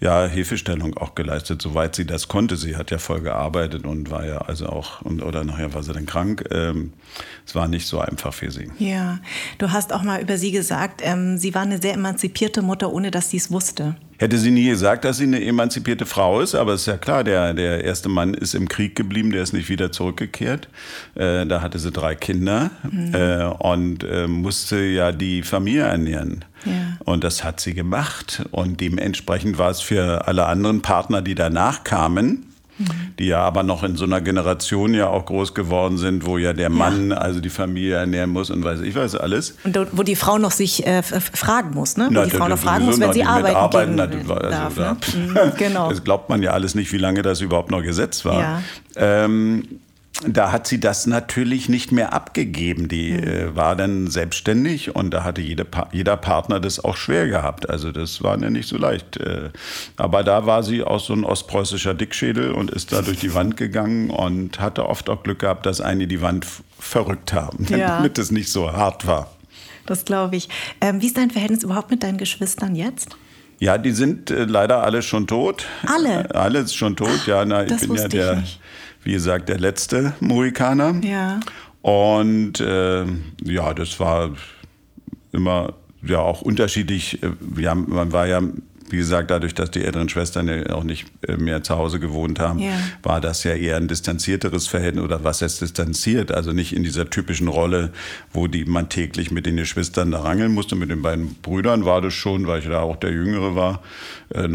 ja, Hilfestellung auch geleistet, soweit sie das konnte. Sie hat ja voll gearbeitet und war ja also auch, und, oder nachher war sie dann krank. Ähm, es war nicht so einfach für sie. Ja, du hast auch mal über sie gesagt, ähm, sie war eine sehr emanzipierte Mutter, ohne dass sie es wusste. Hätte sie nie gesagt, dass sie eine emanzipierte Frau ist, aber es ist ja klar, der, der erste Mann ist im Krieg geblieben, der ist nicht wieder zurückgekehrt. Äh, da hatte sie drei Kinder mhm. äh, und äh, musste ja die Familie ernähren. Ja. Und das hat sie gemacht. Und dementsprechend war es für alle anderen Partner, die danach kamen, die ja aber noch in so einer Generation ja auch groß geworden sind, wo ja der Mann ja. also die Familie ernähren muss und weiß ich weiß alles. Und wo die Frau noch sich äh, fragen muss, ne? Wo na, die Frau noch fragen muss, wenn sie arbeiten, arbeiten gehen na, also darf. Ne? Mhm, genau. Das glaubt man ja alles nicht, wie lange das überhaupt noch gesetzt war. Ja. Ähm, da hat sie das natürlich nicht mehr abgegeben. Die mhm. äh, war dann selbstständig und da hatte jede pa jeder Partner das auch schwer gehabt. Also das war ja nicht so leicht. Äh, aber da war sie auch so ein ostpreußischer Dickschädel und ist da durch die Wand gegangen und hatte oft auch Glück gehabt, dass einige die Wand verrückt haben, ja. damit es nicht so hart war. Das glaube ich. Ähm, wie ist dein Verhältnis überhaupt mit deinen Geschwistern jetzt? Ja, die sind äh, leider alle schon tot. Alle? Äh, alle schon tot, ja. Na, ich bin ja der. Ich wie gesagt, der letzte Mohikaner. Ja. Und äh, ja, das war immer ja auch unterschiedlich. Ja, man war ja wie gesagt, dadurch, dass die älteren Schwestern ja auch nicht äh, mehr zu Hause gewohnt haben, ja. war das ja eher ein distanzierteres Verhältnis oder was heißt distanziert? Also nicht in dieser typischen Rolle, wo die man täglich mit den Geschwistern da rangeln musste. Mit den beiden Brüdern war das schon, weil ich da auch der Jüngere war. Äh,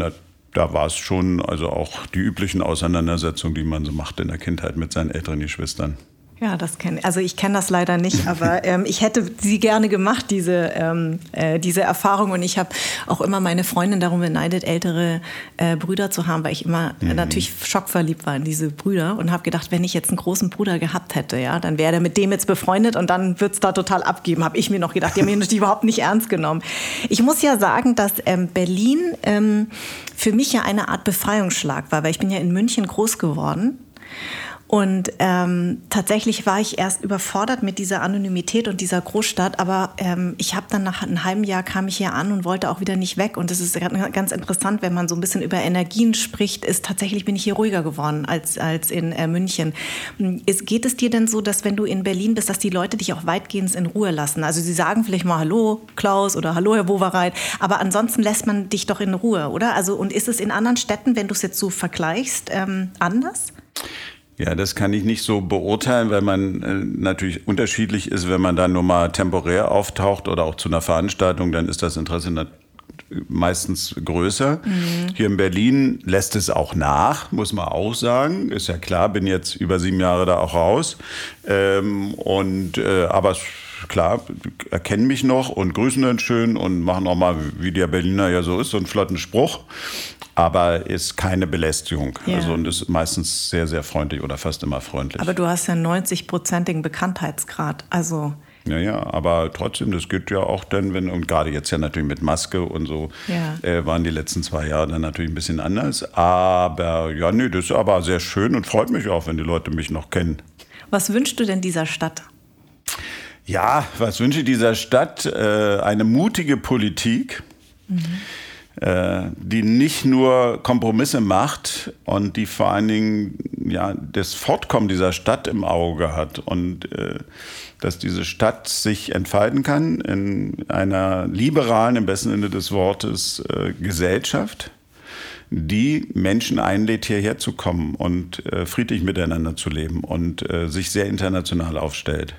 da war es schon, also auch die üblichen Auseinandersetzungen, die man so macht in der Kindheit mit seinen älteren Geschwistern. Ja, das kenne also ich kenne das leider nicht, aber ähm, ich hätte sie gerne gemacht diese ähm, äh, diese Erfahrung und ich habe auch immer meine Freundin darum beneidet, ältere äh, Brüder zu haben, weil ich immer mhm. natürlich schockverliebt war in diese Brüder und habe gedacht, wenn ich jetzt einen großen Bruder gehabt hätte, ja, dann wäre er mit dem jetzt befreundet und dann wird's da total abgeben, habe ich mir noch gedacht. Die haben mich natürlich überhaupt nicht ernst genommen. Ich muss ja sagen, dass ähm, Berlin ähm, für mich ja eine Art Befreiungsschlag war, weil ich bin ja in München groß geworden und ähm, tatsächlich war ich erst überfordert mit dieser Anonymität und dieser Großstadt, aber ähm, ich habe dann nach einem halben Jahr kam ich hier an und wollte auch wieder nicht weg. Und es ist ganz interessant, wenn man so ein bisschen über Energien spricht, ist tatsächlich bin ich hier ruhiger geworden als, als in äh, München. Ist, geht es dir denn so, dass wenn du in Berlin bist, dass die Leute dich auch weitgehend in Ruhe lassen? Also sie sagen vielleicht mal Hallo Klaus oder Hallo Herr Wowereit, aber ansonsten lässt man dich doch in Ruhe, oder? Also und ist es in anderen Städten, wenn du es jetzt so vergleichst, ähm, anders? Ja, das kann ich nicht so beurteilen, weil man äh, natürlich unterschiedlich ist. Wenn man da nur mal temporär auftaucht oder auch zu einer Veranstaltung, dann ist das Interesse meistens größer. Mhm. Hier in Berlin lässt es auch nach, muss man auch sagen. Ist ja klar, bin jetzt über sieben Jahre da auch raus. Ähm, und äh, aber klar, erkennen mich noch und grüßen dann schön und machen auch mal, wie der Berliner ja so ist, so einen flotten Spruch aber ist keine Belästigung. Ja. Also und ist meistens sehr, sehr freundlich oder fast immer freundlich. Aber du hast ja 90-prozentigen Bekanntheitsgrad. Also ja, ja, aber trotzdem, das geht ja auch dann, wenn, und gerade jetzt ja natürlich mit Maske und so, ja. äh, waren die letzten zwei Jahre dann natürlich ein bisschen anders. Aber ja, nee, das ist aber sehr schön und freut mich auch, wenn die Leute mich noch kennen. Was wünschst du denn dieser Stadt? Ja, was wünsche ich dieser Stadt? Äh, eine mutige Politik. Mhm die nicht nur Kompromisse macht und die vor allen Dingen ja, das Fortkommen dieser Stadt im Auge hat und äh, dass diese Stadt sich entfalten kann in einer liberalen, im besten Sinne des Wortes, äh, Gesellschaft, die Menschen einlädt, hierher zu kommen und äh, friedlich miteinander zu leben und äh, sich sehr international aufstellt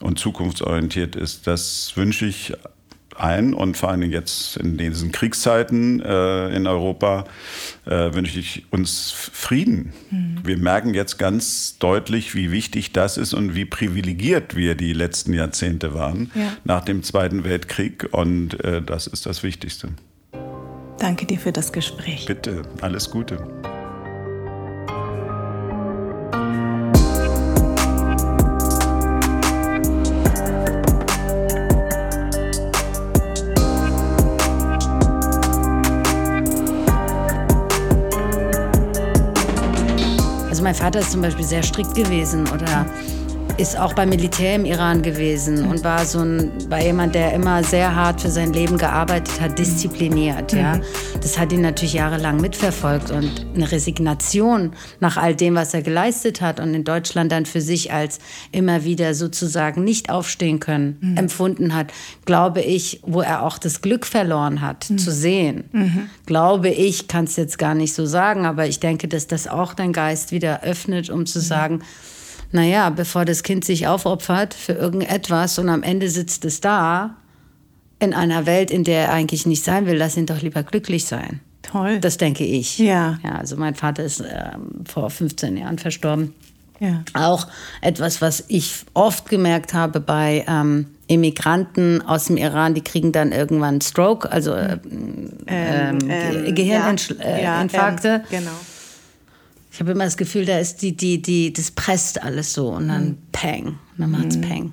und zukunftsorientiert ist. Das wünsche ich ein und vor allem jetzt in diesen Kriegszeiten äh, in Europa äh, wünsche ich uns Frieden. Mhm. Wir merken jetzt ganz deutlich, wie wichtig das ist und wie privilegiert wir die letzten Jahrzehnte waren ja. nach dem Zweiten Weltkrieg und äh, das ist das Wichtigste. Danke dir für das Gespräch. Bitte, alles Gute. Vater ist zum Beispiel sehr strikt gewesen oder ist auch beim Militär im Iran gewesen und war so ein, war jemand, der immer sehr hart für sein Leben gearbeitet hat, diszipliniert. Mhm. Ja. Das hat ihn natürlich jahrelang mitverfolgt und eine Resignation nach all dem, was er geleistet hat und in Deutschland dann für sich als immer wieder sozusagen nicht aufstehen können, mhm. empfunden hat, glaube ich, wo er auch das Glück verloren hat, mhm. zu sehen. Mhm. Glaube ich, kann es jetzt gar nicht so sagen, aber ich denke, dass das auch dein Geist wieder öffnet, um zu mhm. sagen, naja, bevor das Kind sich aufopfert für irgendetwas und am Ende sitzt es da in einer Welt, in der er eigentlich nicht sein will, lass ihn doch lieber glücklich sein. Toll. Das denke ich. Ja. ja also mein Vater ist äh, vor 15 Jahren verstorben. Ja. Auch etwas, was ich oft gemerkt habe bei ähm, Immigranten aus dem Iran, die kriegen dann irgendwann Stroke, also äh, ähm, ähm, Gehirninfarkte. Ja, äh, ähm, genau. Ich habe immer das Gefühl, da ist die, die, die, das presst alles so und dann mhm. Peng. Und dann macht's mhm. Peng.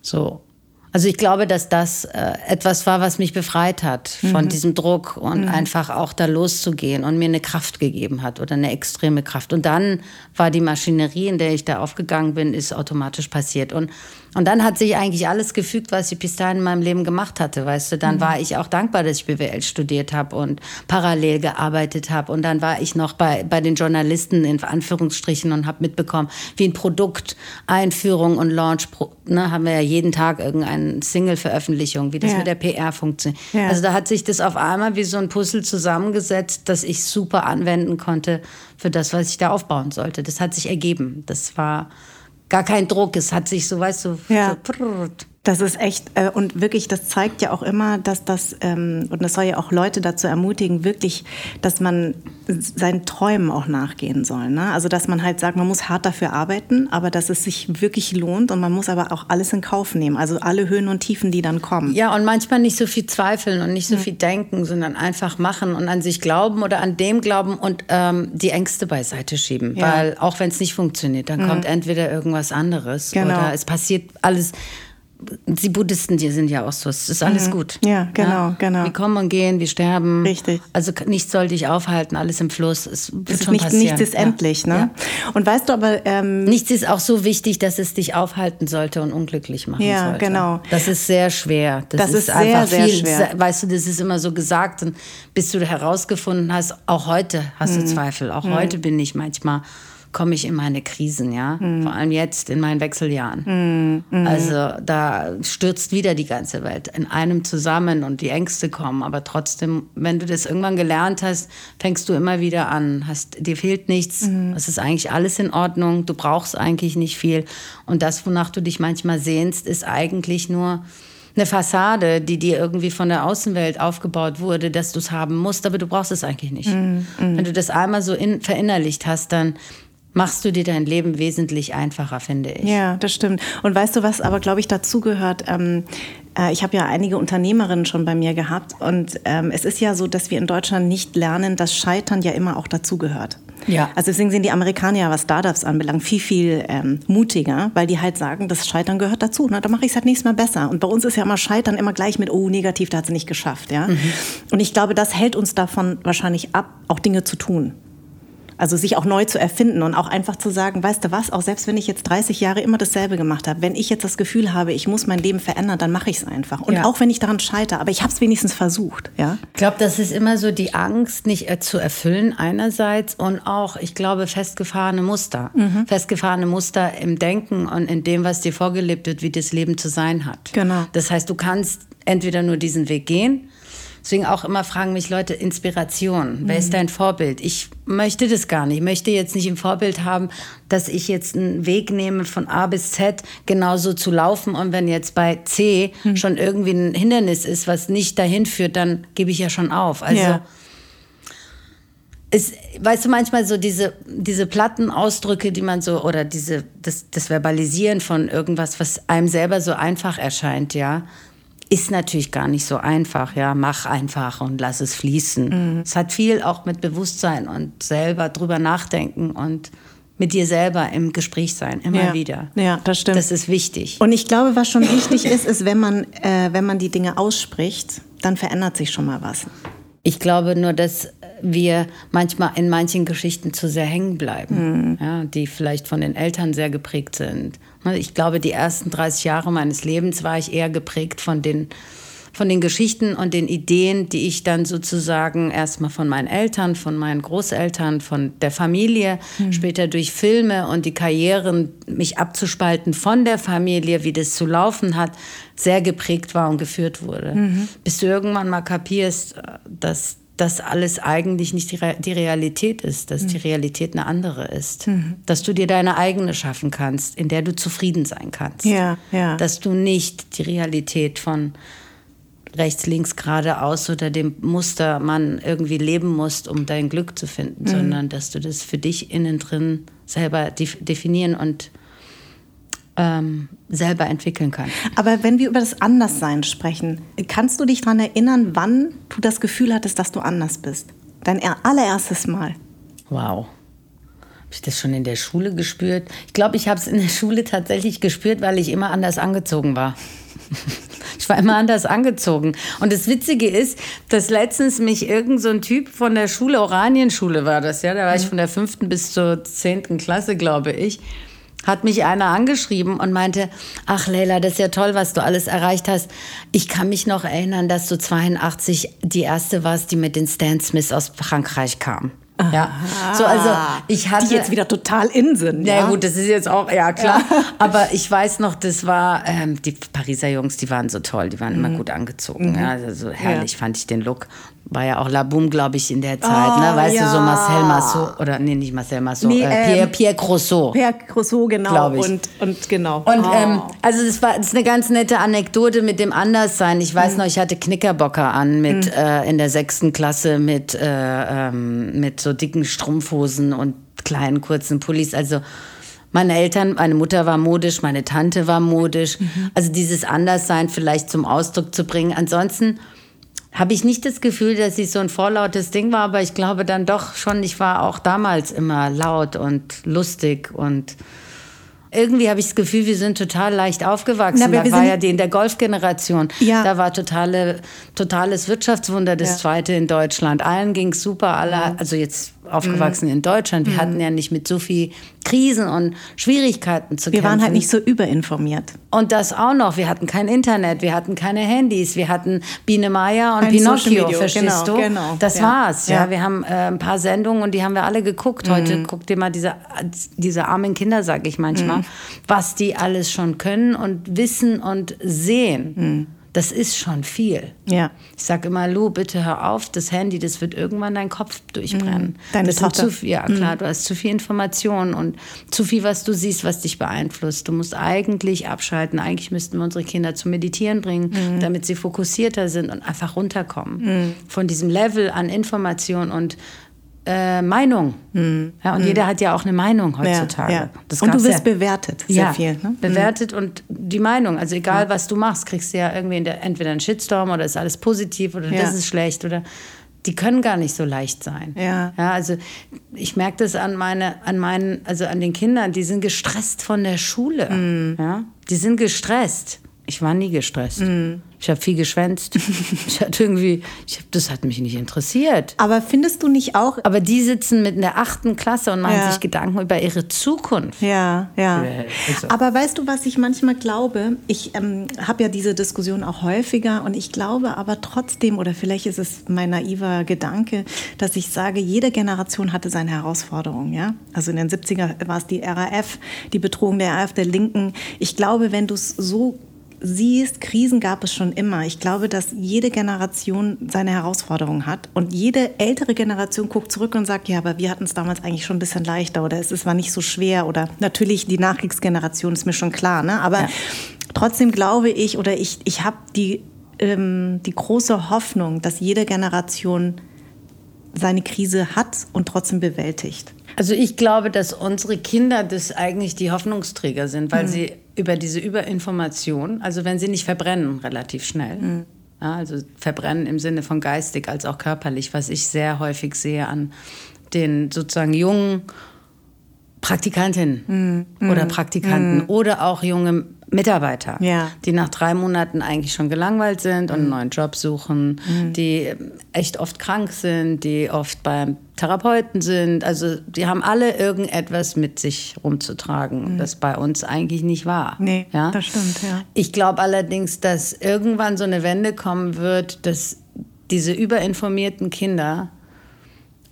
So. Also ich glaube, dass das äh, etwas war, was mich befreit hat von mhm. diesem Druck und mhm. einfach auch da loszugehen und mir eine Kraft gegeben hat oder eine extreme Kraft. Und dann war die Maschinerie, in der ich da aufgegangen bin, ist automatisch passiert. Und und dann hat sich eigentlich alles gefügt, was ich bis dahin in meinem Leben gemacht hatte, weißt du. Dann mhm. war ich auch dankbar, dass ich BWL studiert habe und parallel gearbeitet habe. Und dann war ich noch bei, bei den Journalisten in Anführungsstrichen und habe mitbekommen, wie ein Produkt, Einführung und Launch, ne, haben wir ja jeden Tag irgendeine Single-Veröffentlichung, wie das ja. mit der PR funktioniert. Ja. Also da hat sich das auf einmal wie so ein Puzzle zusammengesetzt, das ich super anwenden konnte für das, was ich da aufbauen sollte. Das hat sich ergeben. Das war gar kein Druck. Es hat sich so, weißt du, ja. so das ist echt, äh, und wirklich, das zeigt ja auch immer, dass das, ähm, und das soll ja auch Leute dazu ermutigen, wirklich, dass man seinen Träumen auch nachgehen soll. Ne? Also, dass man halt sagt, man muss hart dafür arbeiten, aber dass es sich wirklich lohnt und man muss aber auch alles in Kauf nehmen. Also alle Höhen und Tiefen, die dann kommen. Ja, und manchmal nicht so viel zweifeln und nicht so viel denken, sondern einfach machen und an sich glauben oder an dem glauben und ähm, die Ängste beiseite schieben. Ja. Weil auch wenn es nicht funktioniert, dann mhm. kommt entweder irgendwas anderes genau. oder es passiert alles die Buddhisten, die sind ja auch so, es ist alles mhm. gut. Ja, genau, ja? genau. Wir kommen und gehen, wir sterben. Richtig. Also nichts soll dich aufhalten, alles im Fluss. Es wird schon nicht, passieren. Nichts ist ja. endlich, ne? Ja. Und weißt du aber... Ähm, nichts ist auch so wichtig, dass es dich aufhalten sollte und unglücklich machen ja, sollte. Ja, genau. Das ist sehr schwer. Das, das ist, ist sehr, einfach sehr viel, schwer. Weißt du, das ist immer so gesagt und bis du herausgefunden hast, auch heute hast mhm. du Zweifel. Auch mhm. heute bin ich manchmal komme ich in meine Krisen, ja. Mhm. Vor allem jetzt in meinen Wechseljahren. Mhm. Also da stürzt wieder die ganze Welt in einem zusammen und die Ängste kommen. Aber trotzdem, wenn du das irgendwann gelernt hast, fängst du immer wieder an. Hast, dir fehlt nichts. Mhm. Es ist eigentlich alles in Ordnung. Du brauchst eigentlich nicht viel. Und das, wonach du dich manchmal sehnst, ist eigentlich nur eine Fassade, die dir irgendwie von der Außenwelt aufgebaut wurde, dass du es haben musst, aber du brauchst es eigentlich nicht. Mhm. Wenn du das einmal so in, verinnerlicht hast, dann machst du dir dein Leben wesentlich einfacher, finde ich. Ja, das stimmt. Und weißt du, was aber, glaube ich, dazugehört? Ähm, äh, ich habe ja einige Unternehmerinnen schon bei mir gehabt und ähm, es ist ja so, dass wir in Deutschland nicht lernen, dass Scheitern ja immer auch dazugehört. Ja. Also deswegen sind die Amerikaner ja, was Startups anbelangt, viel, viel ähm, mutiger, weil die halt sagen, das Scheitern gehört dazu. Na, da mache ich es halt nächstes Mal besser. Und bei uns ist ja immer Scheitern immer gleich mit, oh, negativ, da hat sie nicht geschafft. Ja? Mhm. Und ich glaube, das hält uns davon wahrscheinlich ab, auch Dinge zu tun. Also sich auch neu zu erfinden und auch einfach zu sagen, weißt du was, auch selbst wenn ich jetzt 30 Jahre immer dasselbe gemacht habe, wenn ich jetzt das Gefühl habe, ich muss mein Leben verändern, dann mache ich es einfach. Und ja. auch wenn ich daran scheitere, aber ich habe es wenigstens versucht. Ja? Ich glaube, das ist immer so die Angst, nicht äh, zu erfüllen einerseits und auch, ich glaube, festgefahrene Muster. Mhm. Festgefahrene Muster im Denken und in dem, was dir vorgelebt wird, wie das Leben zu sein hat. Genau. Das heißt, du kannst entweder nur diesen Weg gehen Deswegen auch immer fragen mich Leute Inspiration. Mhm. Wer ist mhm. dein Vorbild? Ich möchte das gar nicht. Ich möchte jetzt nicht im Vorbild haben, dass ich jetzt einen Weg nehme von A bis Z genauso zu laufen und wenn jetzt bei C mhm. schon irgendwie ein Hindernis ist, was nicht dahin führt, dann gebe ich ja schon auf. Also ja. Es, weißt du, manchmal so diese, diese platten Ausdrücke, die man so, oder diese, das, das Verbalisieren von irgendwas, was einem selber so einfach erscheint, ja ist natürlich gar nicht so einfach. Ja, mach einfach und lass es fließen. Mhm. Es hat viel auch mit Bewusstsein und selber drüber nachdenken und mit dir selber im Gespräch sein, immer ja. wieder. Ja, das stimmt. Das ist wichtig. Und ich glaube, was schon wichtig ist, ist, wenn man, äh, wenn man die Dinge ausspricht, dann verändert sich schon mal was. Ich glaube nur, dass wir manchmal in manchen Geschichten zu sehr hängen bleiben, mhm. ja, die vielleicht von den Eltern sehr geprägt sind Ne, ich glaube, die ersten 30 Jahre meines Lebens war ich eher geprägt von den, von den Geschichten und den Ideen, die ich dann sozusagen erstmal von meinen Eltern, von meinen Großeltern, von der Familie, mhm. später durch Filme und die Karrieren, mich abzuspalten von der Familie, wie das zu laufen hat, sehr geprägt war und geführt wurde. Mhm. Bis du irgendwann mal kapierst, dass dass alles eigentlich nicht die, Re die Realität ist, dass mhm. die Realität eine andere ist. Mhm. Dass du dir deine eigene schaffen kannst, in der du zufrieden sein kannst. Ja, ja. Dass du nicht die Realität von rechts, links, geradeaus oder dem Muster man irgendwie leben musst, um dein Glück zu finden, mhm. sondern dass du das für dich innen drin selber definieren und ähm, selber entwickeln kann. Aber wenn wir über das Anderssein sprechen, kannst du dich daran erinnern, wann du das Gefühl hattest, dass du anders bist? Dein allererstes Mal. Wow. ich das schon in der Schule gespürt? Ich glaube, ich habe es in der Schule tatsächlich gespürt, weil ich immer anders angezogen war. Ich war immer anders angezogen. Und das Witzige ist, dass letztens mich irgend so ein Typ von der Schule, Oranienschule war das, ja, da war ich von der fünften bis zur zehnten Klasse, glaube ich, hat mich einer angeschrieben und meinte, ach Leila, das ist ja toll, was du alles erreicht hast. Ich kann mich noch erinnern, dass du 82 die erste warst, die mit den Stan Smiths aus Frankreich kam. Ja, so also ich hatte die jetzt wieder total in sind. Ja, Ja, gut, das ist jetzt auch ja klar. Aber ich weiß noch, das war ähm, die Pariser Jungs, die waren so toll, die waren immer gut angezogen. Ja, also herrlich fand ich den Look. War ja auch La Boum, glaube ich, in der Zeit. ne? Weißt du, so ja. Marcel Marceau oder nee, nicht Marcel Marceau, Nee, äh, Pierre, ähm, Pierre Crousseau. Per Crousseau, genau. Ich. Und, und genau. Und Oh. ähm, also das war das ist eine ganz nette Anekdote mit dem Anderssein. Ich weiß noch, ich hatte Knickerbocker an mit äh, in der sechsten Klasse mit äh, ähm, mit so dicken Strumpfhosen und kleinen kurzen Pullis. Also meine Eltern, meine Mutter war modisch, meine Tante war modisch. Mhm. Also dieses Anderssein vielleicht zum Ausdruck zu bringen. Ansonsten habe ich nicht das Gefühl, dass ich so ein vorlautes Ding war, aber ich glaube dann doch schon, ich war auch damals immer laut und lustig und irgendwie habe ich das Gefühl, wir sind total leicht aufgewachsen. Na, da wir war ja die in der Golfgeneration. Ja. Da war totale, totales Wirtschaftswunder, das Ja. zweite in Deutschland. Allen ging es super, alle, also jetzt aufgewachsen in Deutschland. Wir hatten ja nicht mit so viel Krisen und Schwierigkeiten zu wir kämpfen. waren halt nicht so überinformiert. Und das auch noch. Wir hatten kein Internet, wir hatten keine Handys, wir hatten Biene Maya und Kein Pinocchio, Media, verstehst genau, du? genau, Das ja. war's. Ja. Mhm. wir haben äh, ein paar Sendungen und die haben wir alle geguckt. Heute guckt ihr mal diese, diese armen Kinder, sag ich manchmal, Mhm. was die alles schon können und wissen und sehen. Mhm. Das ist schon viel. Ja. Ich sage immer, Lu, bitte hör auf, das Handy, das wird irgendwann deinen Kopf durchbrennen. Deine das Tochter. Viel- ja, klar, du hast zu viel Information und zu viel, was du siehst, was dich beeinflusst. Du musst eigentlich abschalten. Eigentlich müssten wir unsere Kinder zum Meditieren bringen, damit sie fokussierter sind und einfach runterkommen von diesem Level an Information und äh, Meinung. Ja, und jeder hat ja auch eine Meinung heutzutage. Ja, ja. Das und du wirst bewertet, sehr viel. Ne? bewertet und die Meinung. Also egal, was du machst, kriegst du ja irgendwie der, entweder einen Shitstorm oder ist alles positiv oder das ist schlecht oder die können gar nicht so leicht sein. Ja. ja also ich merke das an meine, an meinen, also an den Kindern, die sind gestresst von der Schule. Mhm. Ja, die sind gestresst. Ich war nie gestresst. Mhm. Ich habe viel geschwänzt. ich hatte irgendwie, ich hab, das hat mich nicht interessiert. Aber findest du nicht auch, Aber die sitzen mit in der achten Klasse und machen Ja. sich Gedanken über ihre Zukunft. Ja, ja. Aber weißt du, was ich manchmal glaube? Ich ähm, habe ja diese Diskussion auch häufiger und ich glaube aber trotzdem, oder vielleicht ist es mein naiver Gedanke, dass ich sage, jede Generation hatte seine Herausforderungen. Ja? Also in den 70er war es die RAF, die Bedrohung der RAF, der Linken. Ich glaube, wenn du es so siehst, Krisen gab es schon immer. Ich glaube, dass jede Generation seine Herausforderungen hat. Und jede ältere Generation guckt zurück und sagt, ja, aber wir hatten es damals eigentlich schon ein bisschen leichter oder es war nicht so schwer. Oder natürlich die Nachkriegsgeneration ist mir schon klar. Ne? Aber Ja. trotzdem glaube ich oder ich, ich habe die, ähm, die große Hoffnung, dass jede Generation seine Krise hat und trotzdem bewältigt. Also ich glaube, dass unsere Kinder das eigentlich die Hoffnungsträger sind, weil sie über diese Überinformation, also wenn sie nicht verbrennen, relativ schnell. Ja, also verbrennen im Sinne von geistig als auch körperlich, was ich sehr häufig sehe an den sozusagen jungen Praktikantinnen oder Praktikanten oder auch junge Mitarbeiter, Ja. die nach drei Monaten eigentlich schon gelangweilt sind und einen neuen Job suchen, die echt oft krank sind, die oft beim Therapeuten sind. Also die haben alle irgendetwas mit sich rumzutragen, das bei uns eigentlich nicht war. Nee, ja? das stimmt, ja. Ich glaube allerdings, dass irgendwann so eine Wende kommen wird, dass diese überinformierten Kinder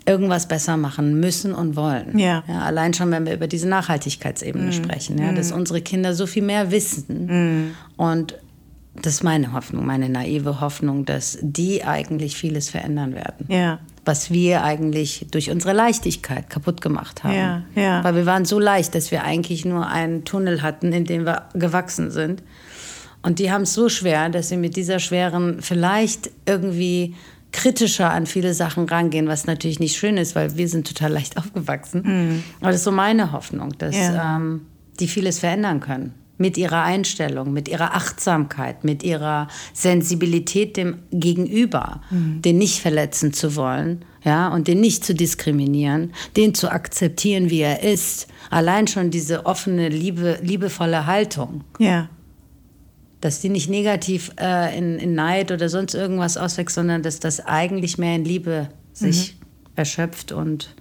irgendwas besser machen müssen und wollen. Ja. allein schon, wenn wir über diese Nachhaltigkeitsebene sprechen, ja, dass unsere Kinder so viel mehr wissen. Und das ist meine Hoffnung, meine naive Hoffnung, dass die eigentlich vieles verändern werden. Ja. Was wir eigentlich durch unsere Leichtigkeit kaputt gemacht haben. Ja, ja. Weil wir waren so leicht, dass wir eigentlich nur einen Tunnel hatten, in dem wir gewachsen sind. Und die haben es so schwer, dass sie mit dieser schweren, vielleicht irgendwie kritischer an viele Sachen rangehen, was natürlich nicht schön ist, weil wir sind total leicht aufgewachsen. Aber das ist so meine Hoffnung, dass Ja. ähm, die vieles verändern können. mit ihrer Einstellung, mit ihrer Achtsamkeit, mit ihrer Sensibilität dem Gegenüber, mhm. den nicht verletzen zu wollen, ja, und den nicht zu diskriminieren, den zu akzeptieren, wie er ist. Allein schon diese offene, liebe, liebevolle Haltung. Ja. Dass die nicht negativ äh, in, in, Neid oder sonst irgendwas auswächst, sondern dass das eigentlich mehr in Liebe sich mhm. erschöpft und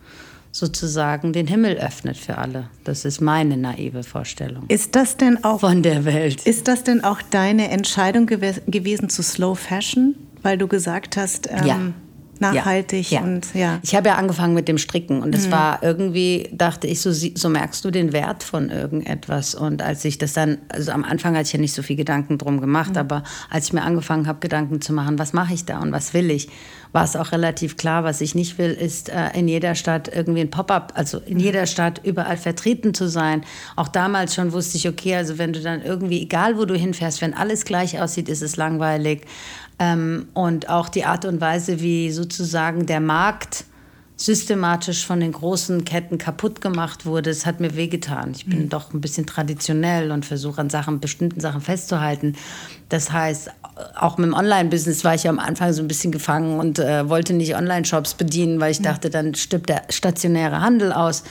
sozusagen den Himmel öffnet für alle. Das ist meine naive Vorstellung. Ist das denn auch von der Welt? Ist das denn auch deine Entscheidung gew gewesen zu Slow Fashion, weil du gesagt hast, ähm, ja nachhaltig ja, ja. und ja. Ich habe ja angefangen mit dem Stricken und es mhm. war irgendwie, dachte ich, so, so merkst du den Wert von irgendetwas. Und als ich das dann, also am Anfang hatte ich ja nicht so viel Gedanken drum gemacht, mhm. aber als ich mir angefangen habe, Gedanken zu machen, was mache ich da und was will ich, war es auch relativ klar, was ich nicht will, ist äh, in jeder Stadt irgendwie ein Pop-up, also in jeder Stadt überall vertreten zu sein. Auch damals schon wusste ich, okay, also wenn du dann irgendwie, egal wo du hinfährst, wenn alles gleich aussieht, ist es langweilig. Ähm, und auch die Art und Weise, wie sozusagen der Markt systematisch von den großen Ketten kaputt gemacht wurde, das hat mir wehgetan. Ich bin mhm. doch ein bisschen traditionell und versuche an Sachen, bestimmten Sachen festzuhalten. Das heißt, auch mit dem Online-Business war ich am Anfang so ein bisschen gefangen und äh, wollte nicht Online-Shops bedienen, weil ich mhm. dachte, dann stirbt der stationäre Handel aus.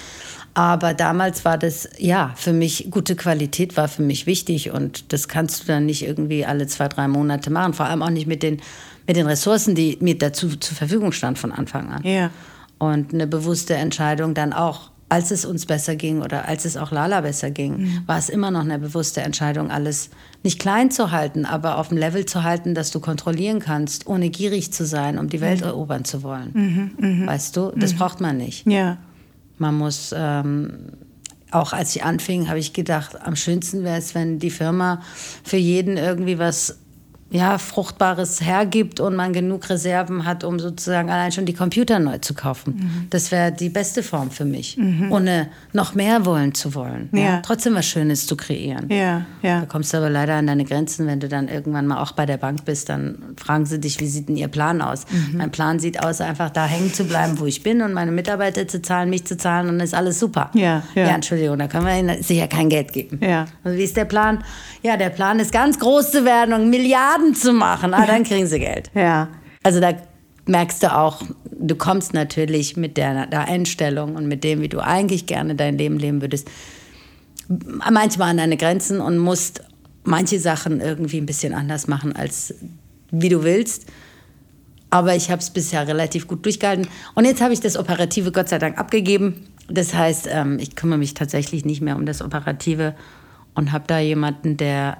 Aber damals war das, ja, für mich, gute Qualität war für mich wichtig und das kannst du dann nicht irgendwie alle zwei, drei Monate machen. Vor allem auch nicht mit den, mit den Ressourcen, die mir dazu zur Verfügung standen von Anfang an. Ja. Und eine bewusste Entscheidung dann auch, als es uns besser ging oder als es auch Lala besser ging, mhm. war es immer noch eine bewusste Entscheidung, alles nicht klein zu halten, aber auf dem Level zu halten, dass du kontrollieren kannst, ohne gierig zu sein, um die Welt mhm. erobern zu wollen. Mhm, mh. Weißt du, das mhm. braucht man nicht. Ja. Man muss, ähm, auch als ich anfing, habe ich gedacht, am schönsten wäre es, wenn die Firma für jeden irgendwie was ja, Fruchtbares hergibt und man genug Reserven hat, um sozusagen allein schon die Computer neu zu kaufen. Mhm. Das wäre die beste Form für mich, mhm. ohne noch mehr wollen zu wollen. Ja. ja. Trotzdem was Schönes zu kreieren. Ja, ja. Da kommst du aber leider an deine Grenzen, wenn du dann irgendwann mal auch bei der Bank bist, dann fragen sie dich, wie sieht denn ihr Plan aus? Mhm. Mein Plan sieht aus, einfach da hängen zu bleiben, wo ich bin und meine Mitarbeiter zu zahlen, mich zu zahlen und dann ist alles super. Ja, ja. ja Entschuldigung, da können wir ihnen sicher kein Geld geben. Ja. Also wie ist der Plan? Ja, der Plan ist ganz groß zu werden und Milliarden Milliarden zu machen, ah, dann kriegen sie Geld. Ja. Also da merkst du auch, du kommst natürlich mit der, der Einstellung und mit dem, wie du eigentlich gerne dein Leben leben würdest, manchmal an deine Grenzen und musst manche Sachen irgendwie ein bisschen anders machen, als wie du willst. Aber ich habe es bisher relativ gut durchgehalten. Und jetzt habe ich das Operative Gott sei Dank abgegeben. Das heißt, ähm, ich kümmere mich tatsächlich nicht mehr um das Operative und habe da jemanden, der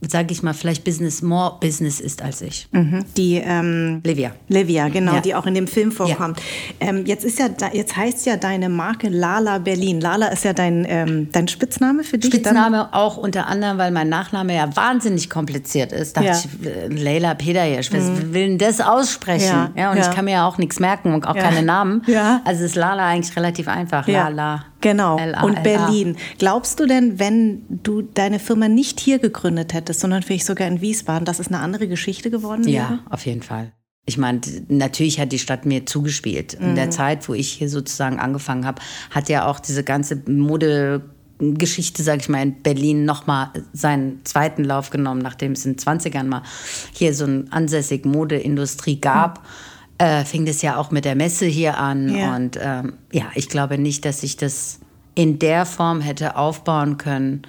sage ich mal, vielleicht Business more Business ist als ich. Mhm. Die ähm, Livia. Livia, genau, ja. die auch in dem Film vorkommt. Ja. Ähm, jetzt ist ja, jetzt heißt ja deine Marke Lala Berlin. Lala ist ja dein, ähm, dein Spitzname für dich. Spitzname dann? auch unter anderem, weil mein Nachname ja wahnsinnig kompliziert ist. Da ja. ich, äh, Leila Pederjesch, mhm. will denn das aussprechen? Ja, und ich kann mir ja auch nichts merken und auch keine Namen. Ja. Also ist Lala eigentlich relativ einfach. Lala. Genau. Und Berlin. Glaubst du denn, wenn du deine Firma nicht hier gegründet hättest, sondern vielleicht sogar in Wiesbaden, dass es eine andere Geschichte geworden wäre? Ja, auf jeden Fall. Ich meine, natürlich hat die Stadt mir zugespielt. In der mhm. Zeit, wo ich hier sozusagen angefangen habe, hat ja auch diese ganze Modegeschichte, sage ich mal, in Berlin nochmal seinen zweiten Lauf genommen, nachdem es in den 20ern mal hier so eine ansässig Modeindustrie gab. Mhm äh, fing das ja auch mit der Messe hier an. Ja. Und ähm, ja, ich glaube nicht, dass ich das in der Form hätte aufbauen können.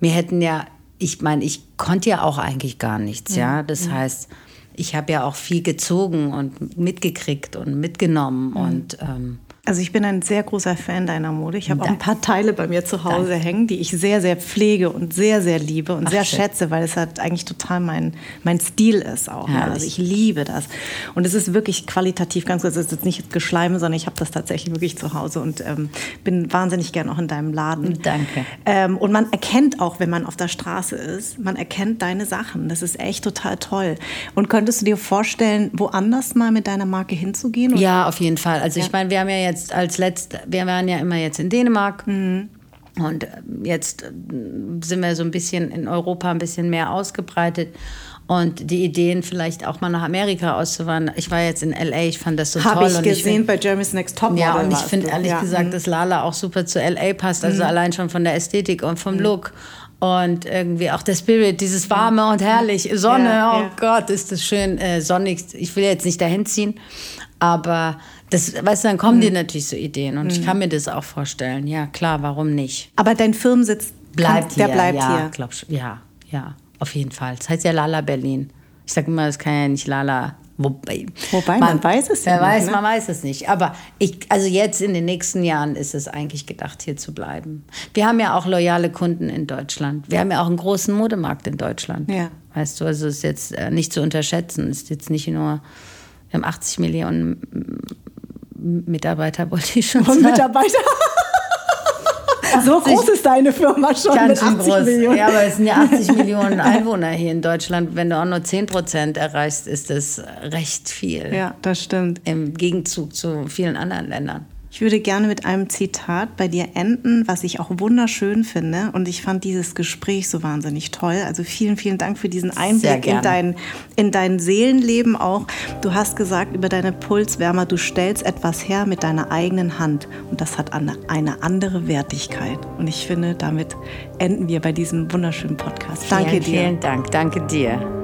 Mir hätten ja, ich meine, ich konnte ja auch eigentlich gar nichts, ja. ja? Das ja. heißt, ich habe ja auch viel gezogen und mitgekriegt und mitgenommen mhm. und ähm, also ich bin ein sehr großer Fan deiner Mode. Ich habe auch ein paar Teile bei mir zu Hause Danke. hängen, die ich sehr, sehr pflege und sehr, sehr liebe und Ach, sehr schön. schätze, weil es halt eigentlich total mein, mein Stil ist auch. Ne? Also ich liebe das. Und es ist wirklich qualitativ ganz gut. Es ist jetzt nicht Geschleime, sondern ich habe das tatsächlich wirklich zu Hause und ähm, bin wahnsinnig gern auch in deinem Laden. Danke. Ähm, und man erkennt auch, wenn man auf der Straße ist, man erkennt deine Sachen. Das ist echt total toll. Und könntest du dir vorstellen, woanders mal mit deiner Marke hinzugehen? Oder? Ja, auf jeden Fall. Also ja. ich meine, wir haben ja jetzt jetzt als letzt, wir waren ja immer jetzt in Dänemark. Mhm. Und jetzt sind wir so ein bisschen in Europa ein bisschen mehr ausgebreitet. Und die Ideen, vielleicht auch mal nach Amerika auszuwandern. Ich war jetzt in LA, ich fand das so Hab toll. Habe ich gesehen ich bei Jeremy's Next Top Ja, und ich finde ehrlich ja. gesagt, mhm. dass Lala auch super zu LA passt. Also mhm. allein schon von der Ästhetik und vom mhm. Look. Und irgendwie auch der Spirit, dieses warme und herrlich, Sonne, Ja, oh ja. Gott, ist das schön äh, sonnig. Ich will jetzt nicht dahin ziehen, aber das, weißt du, dann kommen dir natürlich so Ideen und ich kann mir das auch vorstellen. Ja, klar, warum nicht? Aber dein Firmensitz Bleibt kann, der hier. bleibt ja, hier. Glaub, schon. ja, ja, auf jeden Fall. Das heißt ja Lala Berlin. Ich sage immer, das kann ja nicht Lala. Wobei, Wobei, man weiß es ja weiß, nicht, ne? man weiß es nicht. Aber ich, also jetzt in den nächsten Jahren ist es eigentlich gedacht, hier zu bleiben. Wir haben ja auch loyale Kunden in Deutschland. Wir haben ja auch einen großen Modemarkt in Deutschland. Ja. Weißt du, also ist jetzt äh, nicht zu unterschätzen. Ist jetzt nicht nur, wir haben 80 Millionen Mitarbeiter, wollte ich schon Und sagen. Mitarbeiter. so groß ist deine Firma schon Ganz schön 80 groß. Millionen. Ja, aber es sind ja 80 Millionen Einwohner hier in Deutschland. Wenn du auch nur 10 Prozent erreichst, ist das recht viel. ja, das stimmt. Im Gegenzug zu vielen anderen Ländern. Ich würde gerne mit einem Zitat bei dir enden, was ich auch wunderschön finde. Und ich fand dieses Gespräch so wahnsinnig toll. Also vielen, vielen Dank für diesen Einblick in dein, in dein Seelenleben auch. Du hast gesagt über deine Pulswärmer, du stellst etwas her mit deiner eigenen Hand. Und das hat eine, eine andere Wertigkeit. Und ich finde, damit enden wir bei diesem wunderschönen Podcast. Danke vielen, dir. Vielen Dank. Danke dir.